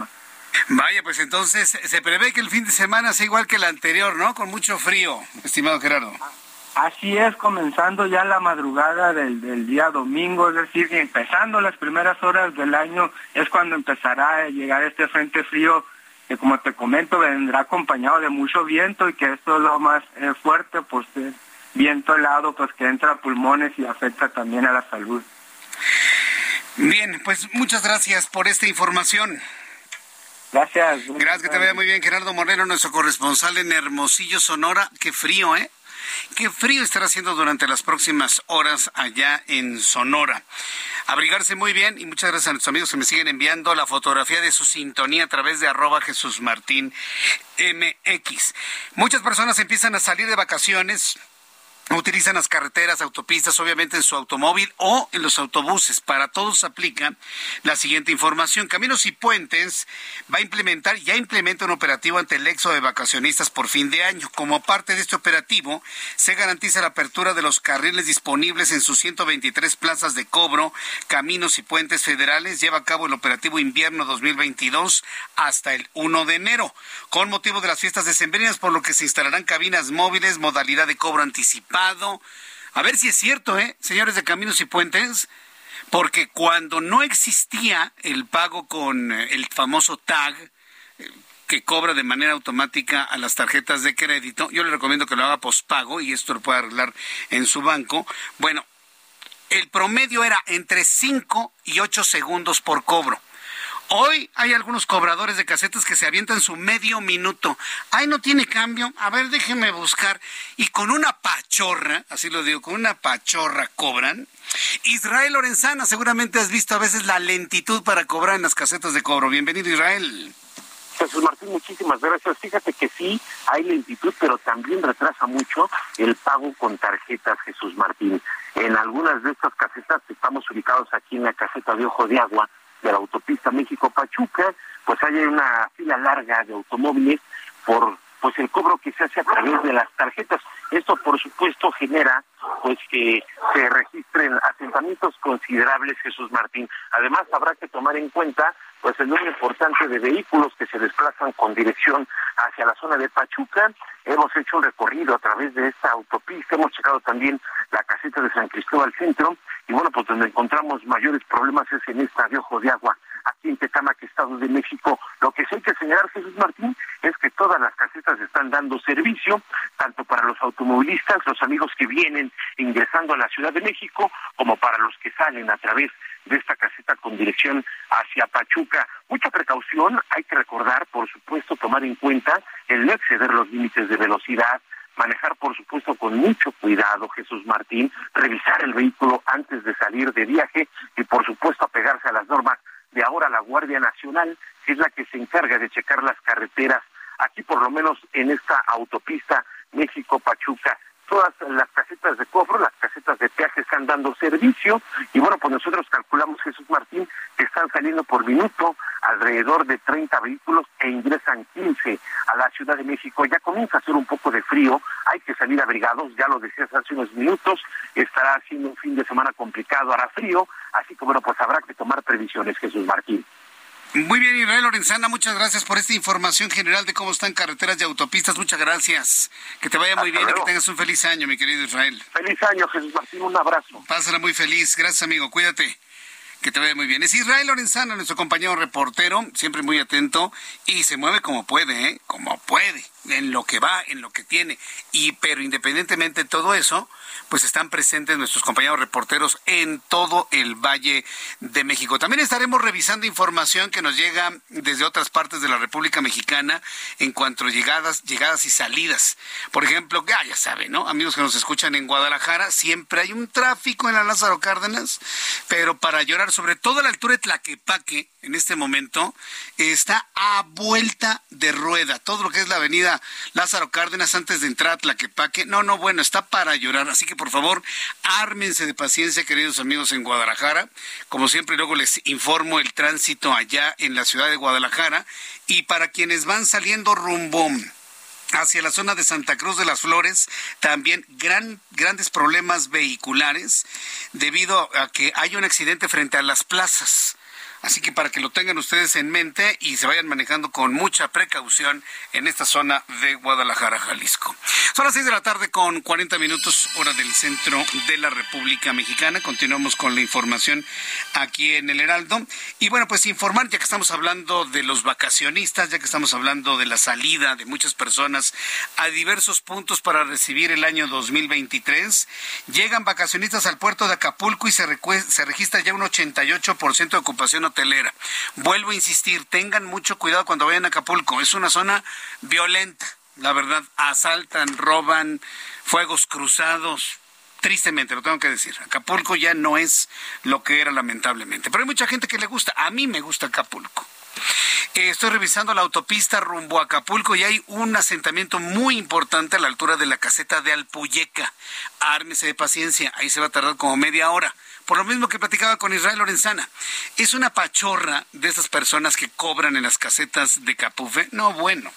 Vaya, pues entonces se prevé que el fin de semana sea igual que el anterior, ¿no? Con mucho frío, estimado Gerardo. Así es, comenzando ya la madrugada del, del, día domingo, es decir, empezando las primeras horas del año, es cuando empezará a llegar este frente frío que como te comento vendrá acompañado de mucho viento y que esto es lo más eh, fuerte por ser viento helado pues que entra a pulmones y afecta también a la salud. Bien, pues muchas gracias por esta información. Gracias. Gracias, que te vaya muy bien, Gerardo Moreno, nuestro corresponsal en Hermosillo, Sonora. Qué frío, ¿eh? Qué frío estará haciendo durante las próximas horas allá en Sonora. Abrigarse muy bien y muchas gracias a nuestros amigos que me siguen enviando la fotografía de su sintonía a través de arroba Jesús Martín MX. Muchas personas empiezan a salir de vacaciones utilizan las carreteras, autopistas, obviamente en su automóvil o en los autobuses. Para todos aplica la siguiente información. Caminos y Puentes va a implementar, ya implementa un operativo ante el éxodo de vacacionistas por fin de año. Como parte de este operativo, se garantiza la apertura de los carriles disponibles en sus 123 plazas de cobro. Caminos y Puentes Federales lleva a cabo el operativo invierno 2022 hasta el 1 de enero, con motivo de las fiestas decembrinas, por lo que se instalarán cabinas móviles, modalidad de cobro anticipado a ver si es cierto, ¿eh? Señores de Caminos y Puentes, porque cuando no existía el pago con eh, el famoso tag, eh, que cobra de manera automática a las tarjetas de crédito, yo le recomiendo que lo haga pospago y esto lo puede arreglar en su banco. Bueno, el promedio era entre 5 y 8 segundos por cobro. Hoy hay algunos cobradores de casetas que se avientan su medio minuto. Ay, no tiene cambio. A ver, déjeme buscar. Y con una pachorra, así lo digo, con una pachorra cobran. Israel Lorenzana, seguramente has visto a veces la lentitud para cobrar en las casetas de cobro. Bienvenido, Israel. Jesús Martín, muchísimas gracias. Fíjate que sí, hay lentitud, pero también retrasa mucho el pago con tarjetas, Jesús Martín. En algunas de estas casetas, estamos ubicados aquí en la caseta de Ojo de Agua, de la autopista México-Pachuca, pues hay una fila larga de automóviles por pues el cobro que se hace a través de las tarjetas. Esto, por supuesto, genera pues que se registren asentamientos considerables, Jesús Martín. Además, habrá que tomar en cuenta pues el número importante de vehículos que se desplazan con dirección hacia la zona de Pachuca. Hemos hecho un recorrido a través de esta autopista, hemos checado también la caseta de San Cristóbal Centro y bueno, pues donde encontramos mayores problemas es en esta de Ojo de Agua aquí en Tecamac, Estado de México. Lo que sí hay que señalar, Jesús Martín, es que todas las casetas están dando servicio, tanto para los automovilistas, los amigos que vienen ingresando a la Ciudad de México, como para los que salen a través de esta caseta con dirección hacia Pachuca. Mucha precaución, hay que recordar, por supuesto, tomar en cuenta el no exceder los límites de velocidad, manejar, por supuesto, con mucho cuidado, Jesús Martín, revisar el vehículo antes de salir de viaje y, por supuesto, apegarse a las normas de ahora la Guardia Nacional, que es la que se encarga de checar las carreteras, aquí por lo menos en esta autopista México-Pachuca todas las casetas de cobro, las casetas de peaje están dando servicio y bueno, pues nosotros calculamos, Jesús Martín, que están saliendo por minuto alrededor de 30 vehículos e ingresan 15 a la Ciudad de México. Ya comienza a hacer un poco de frío, hay que salir abrigados, ya lo decías hace unos minutos, estará siendo un fin de semana complicado, hará frío, así que bueno, pues habrá que tomar previsiones, Jesús Martín. Muy bien, Israel Lorenzana, muchas gracias por esta información general de cómo están carreteras y autopistas. Muchas gracias. Que te vaya muy bien y que tengas un feliz año, mi querido Israel. Feliz año, Jesús Martín. Un abrazo. Pásala muy feliz. Gracias, amigo. Cuídate. Que te vaya muy bien. Es Israel Lorenzana, nuestro compañero reportero, siempre muy atento y se mueve como puede, ¿eh? Como puede, en lo que va, en lo que tiene. Y pero independientemente de todo eso, pues están presentes nuestros compañeros reporteros en todo el Valle de México. También estaremos revisando información que nos llega desde otras partes de la República Mexicana en cuanto a llegadas, llegadas y salidas. Por ejemplo, ya, ya saben, ¿no? Amigos que nos escuchan en Guadalajara, siempre hay un tráfico en la Lázaro Cárdenas, pero para llorar, sobre todo a la altura de Tlaquepaque, en este momento, está a vuelta de rueda. Todo lo que es la avenida Lázaro Cárdenas antes de entrar a Tlaquepaque, no, no, bueno, está para llorar. Así que por favor, ármense de paciencia, queridos amigos en Guadalajara. Como siempre, luego les informo el tránsito allá en la ciudad de Guadalajara. Y para quienes van saliendo rumbo hacia la zona de Santa Cruz de las Flores, también gran, grandes problemas vehiculares debido a que hay un accidente frente a las plazas. Así que para que lo tengan ustedes en mente y se vayan manejando con mucha precaución en esta zona de Guadalajara, Jalisco. Son las seis de la tarde con 40 minutos hora del centro de la República Mexicana. Continuamos con la información aquí en el Heraldo. Y bueno, pues informar, ya que estamos hablando de los vacacionistas, ya que estamos hablando de la salida de muchas personas a diversos puntos para recibir el año 2023, llegan vacacionistas al puerto de Acapulco y se, se registra ya un 88% de ocupación Vuelvo a insistir, tengan mucho cuidado cuando vayan a Acapulco. Es una zona violenta, la verdad. Asaltan, roban, fuegos cruzados. Tristemente, lo tengo que decir. Acapulco ya no es lo que era lamentablemente. Pero hay mucha gente que le gusta. A mí me gusta Acapulco. Eh, estoy revisando la autopista rumbo a Acapulco y hay un asentamiento muy importante a la altura de la caseta de Alpuyeca. Ármese de paciencia, ahí se va a tardar como media hora por lo mismo que platicaba con Israel Lorenzana. Es una pachorra de esas personas que cobran en las casetas de Capufe. No, bueno.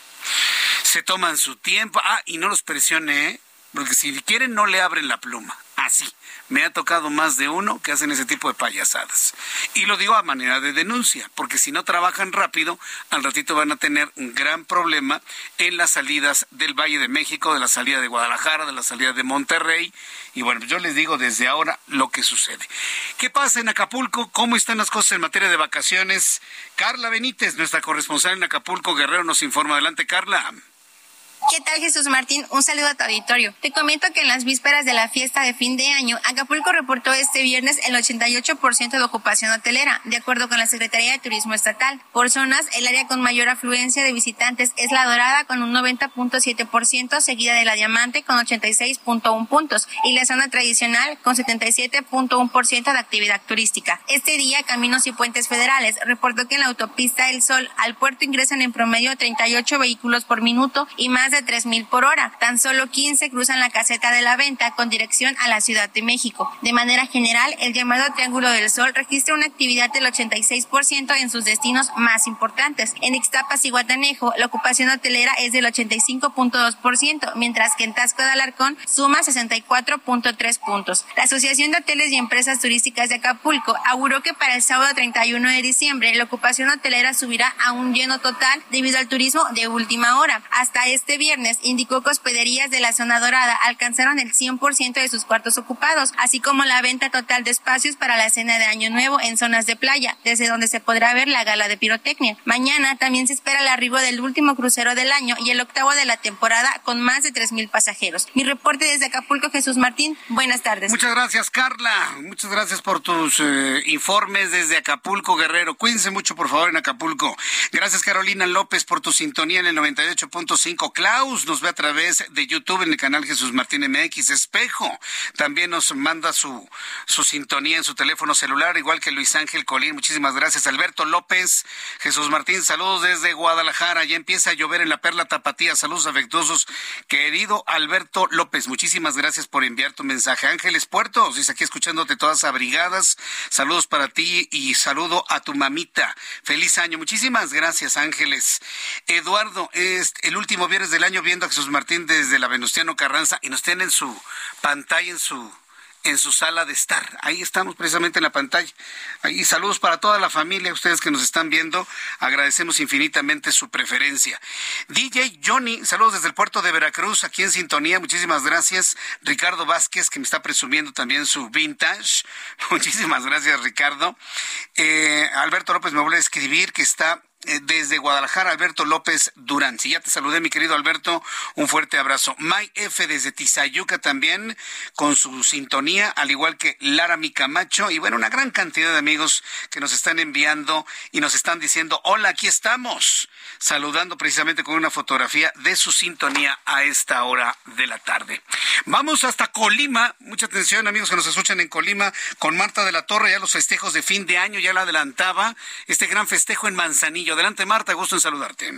Se toman su tiempo. Ah, y no los presione, ¿eh? porque si quieren no le abren la pluma. Así. Me ha tocado más de uno que hacen ese tipo de payasadas. Y lo digo a manera de denuncia, porque si no trabajan rápido, al ratito van a tener un gran problema en las salidas del Valle de México, de la salida de Guadalajara, de la salida de Monterrey. Y bueno, yo les digo desde ahora lo que sucede. ¿Qué pasa en Acapulco? ¿Cómo están las cosas en materia de vacaciones? Carla Benítez, nuestra corresponsal en Acapulco, Guerrero, nos informa. Adelante, Carla. ¿Qué tal Jesús Martín? Un saludo a tu auditorio. Te comento que en las vísperas de la fiesta de fin de año, Acapulco reportó este viernes el 88% de ocupación hotelera, de acuerdo con la Secretaría de Turismo Estatal. Por zonas, el área con mayor afluencia de visitantes es la Dorada con un 90.7%, seguida de la Diamante con 86.1 puntos y la zona tradicional con 77.1% de actividad turística. Este día, Caminos y Puentes Federales reportó que en la autopista El Sol al puerto ingresan en promedio 38 vehículos por minuto y más de 3.000 por hora. Tan solo 15 cruzan la caseta de la venta con dirección a la Ciudad de México. De manera general, el llamado Triángulo del Sol registra una actividad del 86% en sus destinos más importantes. En Ixtapas y Guatanejo, la ocupación hotelera es del 85.2%, mientras que en Tasco de Alarcón suma 64.3 puntos. La Asociación de Hoteles y Empresas Turísticas de Acapulco auguró que para el sábado 31 de diciembre la ocupación hotelera subirá a un lleno total debido al turismo de última hora. Hasta este viernes indicó que hospederías de la zona dorada alcanzaron el 100% de sus cuartos ocupados, así como la venta total de espacios para la cena de Año Nuevo en zonas de playa, desde donde se podrá ver la gala de pirotecnia. Mañana también se espera el arribo del último crucero del año y el octavo de la temporada con más de 3.000 pasajeros. Mi reporte desde Acapulco, Jesús Martín. Buenas tardes. Muchas gracias, Carla. Muchas gracias por tus eh, informes desde Acapulco, Guerrero. Cuídense mucho, por favor, en Acapulco. Gracias, Carolina López, por tu sintonía en el 98.5. Klaus nos ve a través de YouTube en el canal Jesús Martín MX. Espejo también nos manda su, su sintonía en su teléfono celular, igual que Luis Ángel Colín. Muchísimas gracias. Alberto López, Jesús Martín, saludos desde Guadalajara. Ya empieza a llover en la Perla Tapatía. Saludos afectuosos. Querido Alberto López, muchísimas gracias por enviar tu mensaje. Ángeles Puertos, dice aquí escuchándote todas abrigadas. Saludos para ti y saludo a tu mamita. Feliz año. Muchísimas gracias, Ángeles. Eduardo, es el último viernes del año viendo a Jesús Martín desde la Venustiano Carranza y nos tiene en su pantalla, en su en su sala de estar. Ahí estamos precisamente en la pantalla. Ahí saludos para toda la familia, ustedes que nos están viendo. Agradecemos infinitamente su preferencia. DJ Johnny, saludos desde el puerto de Veracruz, aquí en sintonía. Muchísimas gracias. Ricardo Vázquez, que me está presumiendo también su vintage. Muchísimas gracias, Ricardo. Eh, Alberto López me vuelve a escribir que está desde Guadalajara, Alberto López Durán. Si ya te saludé, mi querido Alberto, un fuerte abrazo. May F desde Tizayuca también, con su sintonía, al igual que Lara Micamacho, y bueno, una gran cantidad de amigos que nos están enviando y nos están diciendo, hola, aquí estamos, saludando precisamente con una fotografía de su sintonía a esta hora de la tarde. Vamos hasta Colima, mucha atención amigos que nos escuchan en Colima, con Marta de la Torre, ya los festejos de fin de año, ya la adelantaba, este gran festejo en Manzanillo Adelante, Marta, gusto en saludarte.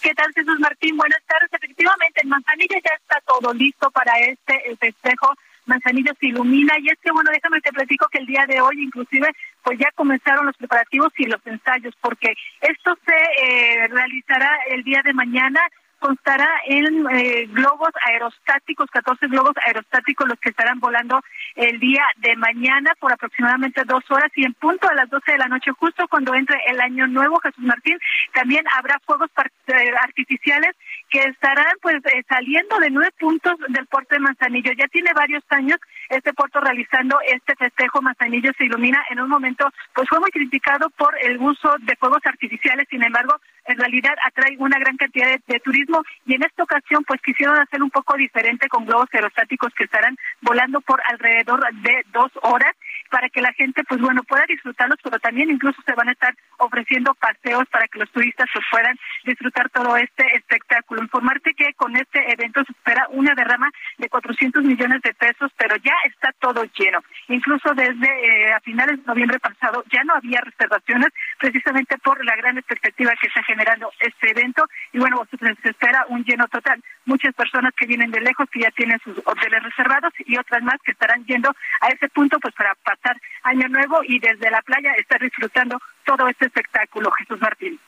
¿Qué tal, Jesús Martín? Buenas tardes. Efectivamente, en Manzanillo ya está todo listo para este festejo. Manzanillo se ilumina. Y es que, bueno, déjame te platico que el día de hoy, inclusive, pues ya comenzaron los preparativos y los ensayos, porque esto se eh, realizará el día de mañana constará en eh, globos aerostáticos, 14 globos aerostáticos los que estarán volando el día de mañana por aproximadamente dos horas y en punto a las 12 de la noche, justo cuando entre el año nuevo, Jesús Martín, también habrá fuegos eh, artificiales que estarán pues eh, saliendo de nueve puntos del puerto de Manzanillo. Ya tiene varios años este puerto realizando este festejo. Manzanillo se ilumina en un momento, pues fue muy criticado por el uso de fuegos artificiales, sin embargo, en realidad atrae una gran cantidad de, turismo y en esta ocasión pues quisieron hacer un poco diferente con globos aerostáticos que estarán volando por alrededor de dos horas para que la gente pues bueno pueda disfrutarlos, pero también incluso se van a estar ofreciendo paseos para que los turistas pues, puedan disfrutar todo este espectáculo. Informarte que con este evento se espera una derrama de 400 millones de pesos, pero ya está todo lleno. Incluso desde eh, a finales de noviembre pasado ya no había reservaciones precisamente por la gran expectativa que está generando este evento y bueno, pues, se espera un lleno total. Muchas personas que vienen de lejos que ya tienen sus hoteles reservados y otras más que estarán yendo a ese punto pues para pasar año nuevo y desde la playa estar disfrutando todo este espectáculo, Jesús Martín.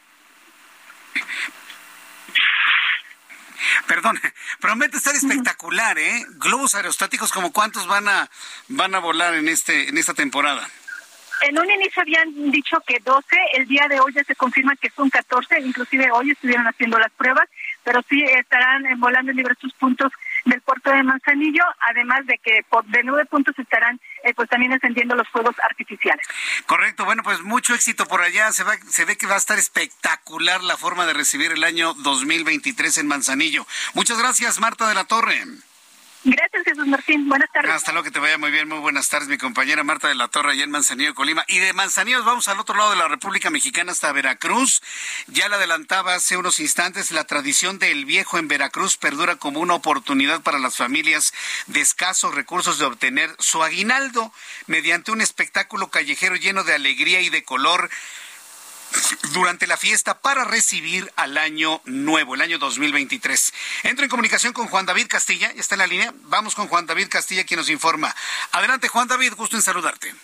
Perdón, promete estar espectacular, ¿eh? Globos aerostáticos, como cuántos van a van a volar en este en esta temporada? En un inicio habían dicho que 12, el día de hoy ya se confirma que son 14, inclusive hoy estuvieron haciendo las pruebas, pero sí estarán volando en diversos puntos del puerto de Manzanillo, además de que por de nueve puntos estarán eh, pues también encendiendo los fuegos artificiales. Correcto, bueno, pues mucho éxito por allá, se, va, se ve que va a estar espectacular la forma de recibir el año 2023 en Manzanillo. Muchas gracias, Marta de la Torre. Gracias, Jesús Martín. Buenas tardes. Hasta luego, que te vaya muy bien. Muy buenas tardes, mi compañera Marta de la Torre, allá en Manzanillo, Colima. Y de Manzanillo vamos al otro lado de la República Mexicana, hasta Veracruz. Ya la adelantaba hace unos instantes, la tradición del viejo en Veracruz perdura como una oportunidad para las familias de escasos recursos de obtener su aguinaldo mediante un espectáculo callejero lleno de alegría y de color durante la fiesta para recibir al año nuevo, el año 2023. Entro en comunicación con Juan David Castilla, está en la línea. Vamos con Juan David Castilla, quien nos informa. Adelante, Juan David, gusto en saludarte.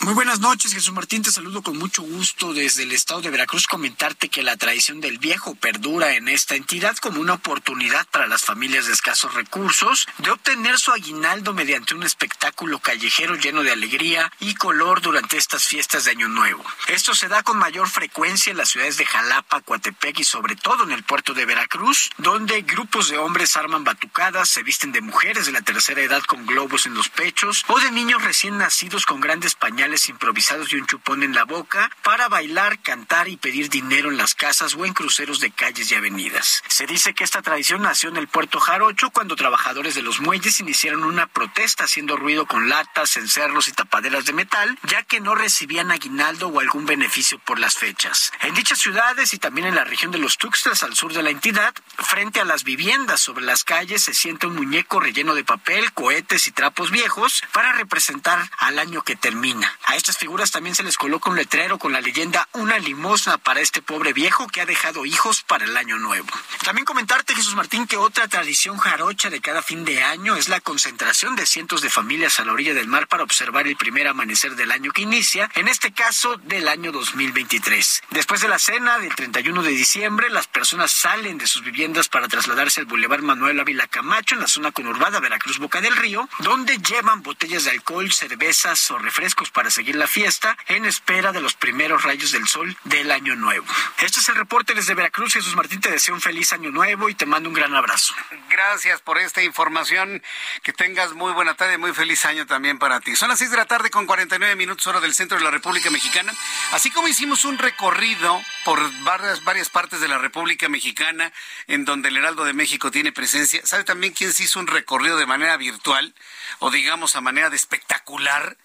Muy buenas noches, Jesús Martín. Te saludo con mucho gusto desde el estado de Veracruz. Comentarte que la tradición del viejo perdura en esta entidad como una oportunidad para las familias de escasos recursos de obtener su aguinaldo mediante un espectáculo callejero lleno de alegría y color durante estas fiestas de Año Nuevo. Esto se da con mayor frecuencia en las ciudades de Jalapa, Coatepec y sobre todo en el puerto de Veracruz, donde grupos de hombres arman batucadas, se visten de mujeres de la tercera edad con globos en los pechos o de niños recién nacidos con grandes pañales improvisados y un chupón en la boca para bailar, cantar y pedir dinero en las casas o en cruceros de calles y avenidas. Se dice que esta tradición nació en el puerto Jarocho cuando trabajadores de los muelles iniciaron una protesta haciendo ruido con latas, cencerros y tapaderas de metal, ya que no recibían aguinaldo o algún beneficio por las fechas. En dichas ciudades y también en la región de los Tuxtlas al sur de la entidad, frente a las viviendas sobre las calles se siente un muñeco relleno de papel, cohetes y trapos viejos para representar al año que termina. A estas figuras también se les coloca un letrero con la leyenda Una limosna para este pobre viejo que ha dejado hijos para el año nuevo. También comentarte, Jesús Martín, que otra tradición jarocha de cada fin de año es la concentración de cientos de familias a la orilla del mar para observar el primer amanecer del año que inicia, en este caso del año 2023. Después de la cena del 31 de diciembre, las personas salen de sus viviendas para trasladarse al Boulevard Manuel Ávila Camacho en la zona conurbada Veracruz Boca del Río, donde llevan botellas de alcohol, cervezas o refrescos para seguir la fiesta en espera de los primeros rayos del sol del año nuevo. Este es el reporte desde Veracruz. Jesús Martín te deseo un feliz año nuevo y te mando un gran abrazo. Gracias por esta información. Que tengas muy buena tarde, muy feliz año también para ti. Son las 6 de la tarde con 49 minutos hora del centro de la República Mexicana. Así como hicimos un recorrido por varias, varias partes de la República Mexicana en donde el Heraldo de México tiene presencia. ¿Sabe también quién se hizo un recorrido de manera virtual o digamos a manera de espectacular?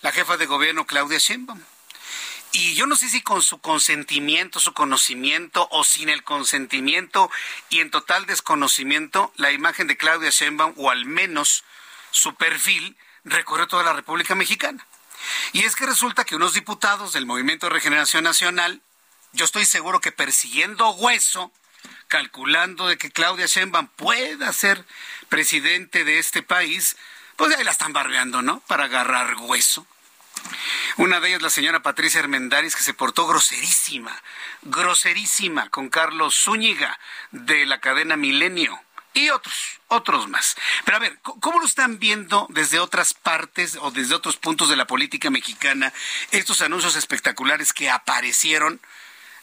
La jefa de gobierno Claudia Sheinbaum. Y yo no sé si con su consentimiento, su conocimiento o sin el consentimiento y en total desconocimiento, la imagen de Claudia Sheinbaum o al menos su perfil recorrió toda la República Mexicana. Y es que resulta que unos diputados del Movimiento de Regeneración Nacional, yo estoy seguro que persiguiendo hueso, calculando de que Claudia Sheinbaum pueda ser presidente de este país, pues ahí la están barbeando, ¿no? Para agarrar hueso. Una de ellas, la señora Patricia Hermendáriz, que se portó groserísima, groserísima con Carlos Zúñiga de la cadena Milenio y otros, otros más. Pero a ver, ¿cómo lo están viendo desde otras partes o desde otros puntos de la política mexicana estos anuncios espectaculares que aparecieron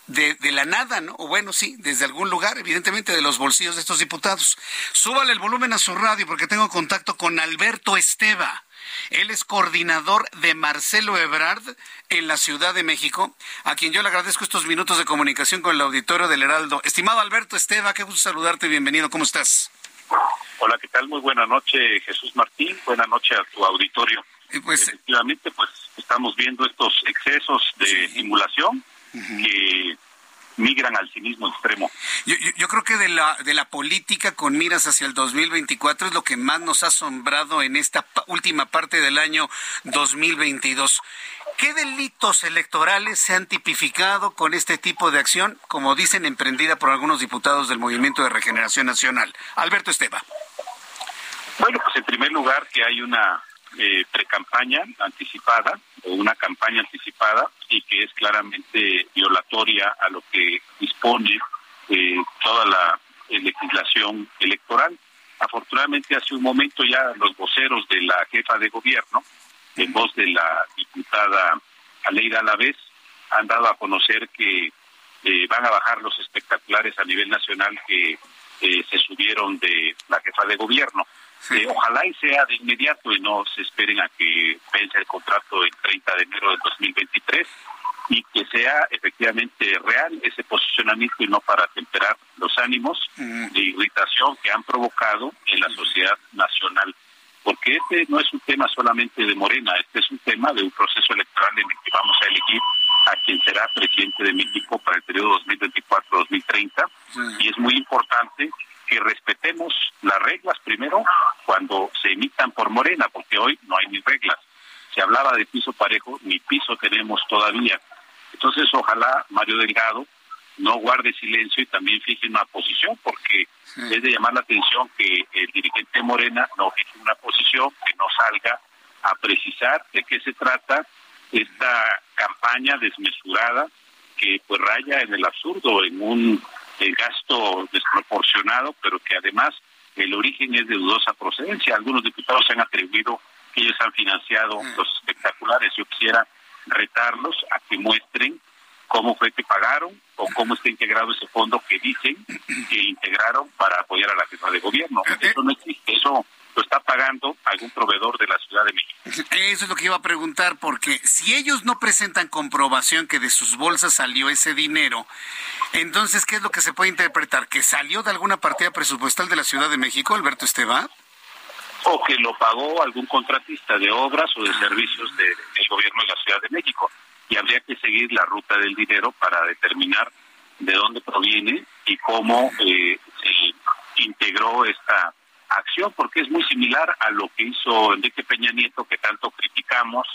de, de, la nada, ¿no? O bueno, sí, desde algún lugar, evidentemente de los bolsillos de estos diputados. Súbale el volumen a su radio porque tengo contacto con Alberto Esteva. Él es coordinador de Marcelo Ebrard en la Ciudad de México, a quien yo le agradezco estos minutos de comunicación con el auditorio del Heraldo. Estimado Alberto Esteva, qué gusto saludarte, bienvenido, ¿cómo estás? Hola, ¿qué tal? Muy buena noche, Jesús Martín, buena noche a tu auditorio. Pues, Efectivamente, pues estamos viendo estos excesos de simulación que migran al cinismo extremo. Yo, yo, creo que de la, de la política con miras hacia el 2024 es lo que más nos ha asombrado en esta última parte del año 2022. ¿Qué delitos electorales se han tipificado con este tipo de acción, como dicen, emprendida por algunos diputados del Movimiento de Regeneración Nacional? Alberto Esteba. Bueno, pues en primer lugar que hay una eh, precampaña anticipada o una campaña anticipada y que es claramente violatoria a lo que dispone eh, toda la eh, legislación electoral. Afortunadamente hace un momento ya los voceros de la jefa de gobierno, en voz de la diputada Aleida Alavés, han dado a conocer que eh, van a bajar los espectaculares a nivel nacional que se subieron de la jefa de gobierno. Eh, ojalá y sea de inmediato y no se esperen a que vence el contrato el 30 de enero del 2023 y que sea efectivamente real ese posicionamiento y no para temperar los ánimos mm. de irritación que han provocado en la sociedad nacional. Porque este no es un tema solamente de Morena, este es un tema de un proceso electoral en el que vamos a elegir a quien será presidente de México para el periodo 2024-2030 y es muy importante que respetemos las reglas primero cuando se emitan por Morena, porque hoy no hay ni reglas. Se hablaba de piso parejo, ni piso tenemos todavía. Entonces, ojalá Mario Delgado no guarde silencio y también fije una posición, porque es de llamar la atención que el dirigente Morena no fije una posición, que no salga a precisar de qué se trata esta campaña desmesurada que pues raya en el absurdo, en un gasto desproporcionado, pero que además el origen es de dudosa procedencia. Algunos diputados se han atribuido que ellos han financiado mm. los espectaculares. Yo quisiera retarlos a que muestren cómo fue que pagaron o cómo está integrado ese fondo que dicen que integraron para apoyar a la jefa de gobierno. Eh, eh. Eso no existe, eso lo está pagando algún proveedor de la Ciudad de México. Eso es lo que iba a preguntar, porque si ellos no presentan comprobación que de sus bolsas salió ese dinero, entonces, ¿qué es lo que se puede interpretar? ¿Que salió de alguna partida presupuestal de la Ciudad de México, Alberto Esteban? O que lo pagó algún contratista de obras o de ah. servicios del gobierno de la Ciudad de México. Y habría que seguir la ruta del dinero para determinar de dónde proviene y cómo eh, se integró esta acción, porque es muy similar a lo que hizo Enrique Peña Nieto, que tanto criticamos,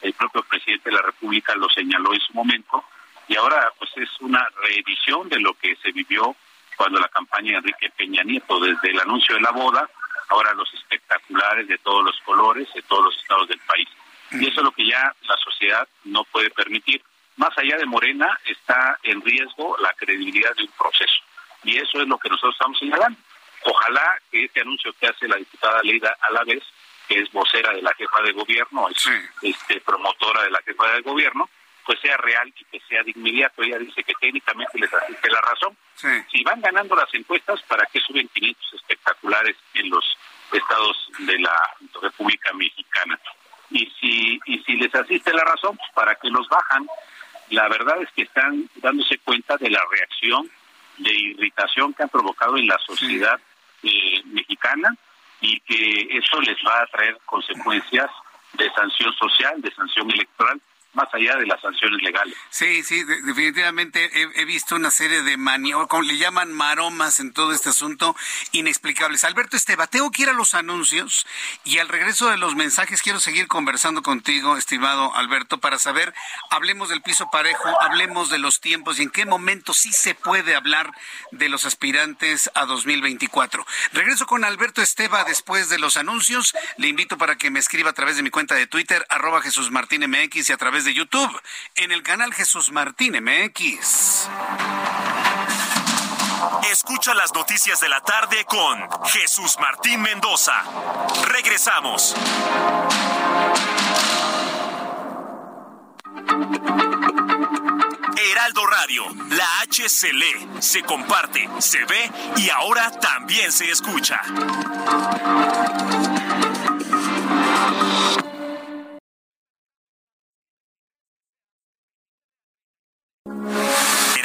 el propio presidente de la República lo señaló en su momento, y ahora pues es una reedición de lo que se vivió cuando la campaña de Enrique Peña Nieto, desde el anuncio de la boda, ahora los espectaculares de todos los colores, de todos los estados del país. Y eso es lo que ya la sociedad no puede permitir. Más allá de Morena está en riesgo la credibilidad de un proceso. Y eso es lo que nosotros estamos señalando. Ojalá que este anuncio que hace la diputada Leida vez, que es vocera de la jefa de gobierno, es este, promotora de la jefa de gobierno, pues sea real y que sea de inmediato. Ella dice que técnicamente les asiste la razón. Si van ganando las encuestas, ¿para qué suben 500 espectaculares en los estados de la República Mexicana? Y si, y si les asiste la razón, pues para qué los bajan. La verdad es que están dándose cuenta de la reacción de irritación que han provocado en la sociedad eh, mexicana y que eso les va a traer consecuencias de sanción social, de sanción electoral más allá de las sanciones legales. Sí, sí, definitivamente he, visto una serie de maniobras, como le llaman maromas en todo este asunto, inexplicables. Alberto Esteba, tengo que ir a los anuncios y al regreso de los mensajes quiero seguir conversando contigo, estimado Alberto, para saber, hablemos del piso parejo, hablemos de los tiempos y en qué momento sí se puede hablar de los aspirantes a 2024. Regreso con Alberto Esteba después de los anuncios. Le invito para que me escriba a través de mi cuenta de Twitter, arroba Jesús Martín MX y a través de YouTube en el canal Jesús Martín MX. Escucha las noticias de la tarde con Jesús Martín Mendoza. Regresamos. Heraldo Radio, la H se lee, se comparte, se ve y ahora también se escucha.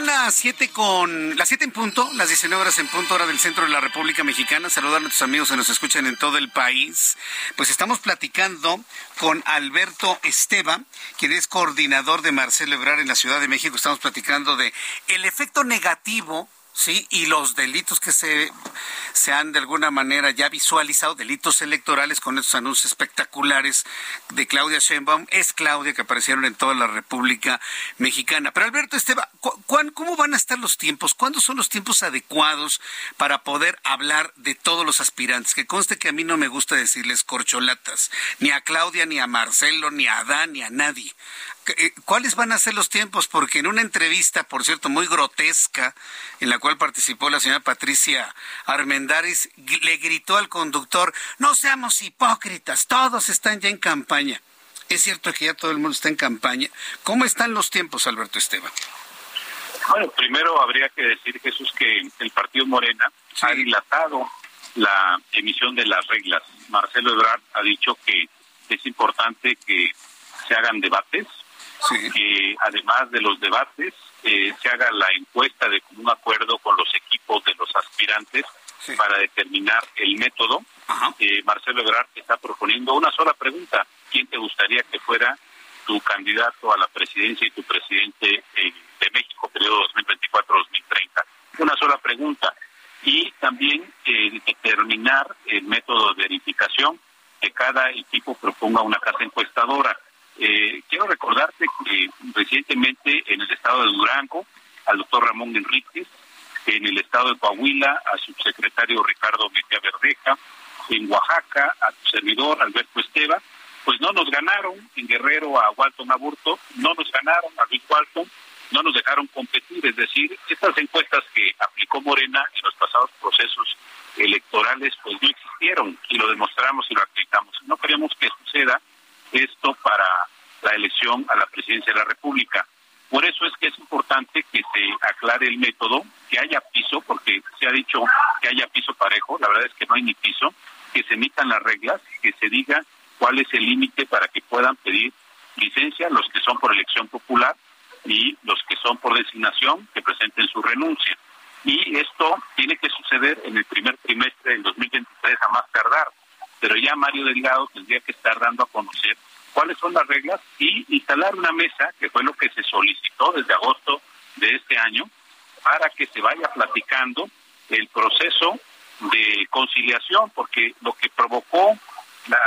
Son las siete con las siete en punto, las 19 horas en punto, hora del centro de la República Mexicana. Saludar a nuestros amigos que nos escuchan en todo el país. Pues estamos platicando con Alberto Esteba, quien es coordinador de Marcelo Ebrar en la Ciudad de México. Estamos platicando de el efecto negativo ¿sí? Y los delitos que se, se han de alguna manera ya visualizado, delitos electorales con estos anuncios espectaculares de Claudia Sheinbaum, es Claudia que aparecieron en toda la República Mexicana. Pero Alberto Esteba, ¿cómo van a estar los tiempos? ¿Cuándo son los tiempos adecuados para poder hablar de todos los aspirantes? Que conste que a mí no me gusta decirles corcholatas, ni a Claudia, ni a Marcelo, ni a Adán, ni a nadie. Eh, ¿Cuáles van a ser los tiempos? Porque en una entrevista, por cierto, muy grotesca, en la cual participó la señora Patricia Armendáriz, le gritó al conductor, no seamos hipócritas, todos están ya en campaña. Es cierto que ya todo el mundo está en campaña. ¿Cómo están los tiempos, Alberto Esteban? Bueno, primero habría que decir, Jesús, que el Partido Morena ha dilatado la emisión de las reglas. Marcelo Ebrard ha dicho que es importante que se hagan debates que además de los debates eh, se haga la encuesta de un acuerdo con los equipos de los aspirantes para determinar el método. Eh, Marcelo Ebrard está proponiendo una sola pregunta. ¿Quién te gustaría que fuera tu candidato a la presidencia y tu presidente eh, de México, periodo 2024-2030? sola pregunta. Y también eh, determinar el método de verificación, que cada equipo proponga una casa encuestadora. Eh, quiero recordarte que recientemente en el estado de Durango, al doctor Ramón Enríquez, en el estado de Coahuila, al subsecretario Ricardo Mejía Verdeja, en Oaxaca, a tu servidor Alberto Esteva, pues no nos ganaron en Guerrero a Walton Aburto, no nos ganaron a Luis Walton, no nos dejaron competir, es decir, estas encuestas que aplicó Morena en los pasados procesos electorales pues no existieron y lo demostramos y lo aplicamos. No queremos que suceda esto para la elección a la presidencia de la República. Por eso es que es importante que se aclare el método, que haya piso, porque se ha dicho que haya piso parejo, la verdad es que no hay ni piso, que se emitan las reglas, que se diga cuál es el límite para que puedan pedir licencia los que son por elección popular y los que son por designación que presenten su renuncia. Y esto tiene que suceder en el primer trimestre del 2023 a más tardar. Pero ya Mario Delgado tendría que estar dando a conocer cuáles son las reglas y instalar una mesa, que fue lo que se solicitó desde agosto de este año, para que se vaya platicando el proceso de conciliación, porque lo que provocó la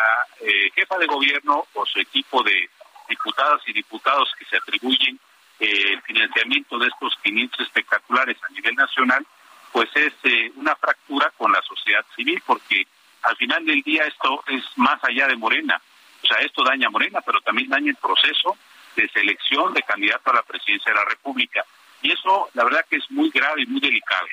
eh, jefa de gobierno o su equipo de diputadas y diputados que se atribuyen eh, el financiamiento de estos 500 espectaculares a nivel nacional, pues es eh, una fractura con la sociedad civil, porque al final del día esto es más allá de Morena. O sea, esto daña a Morena, pero también daña el proceso de selección de candidato a la presidencia de la República. Y eso, la verdad que es muy grave y muy delicado.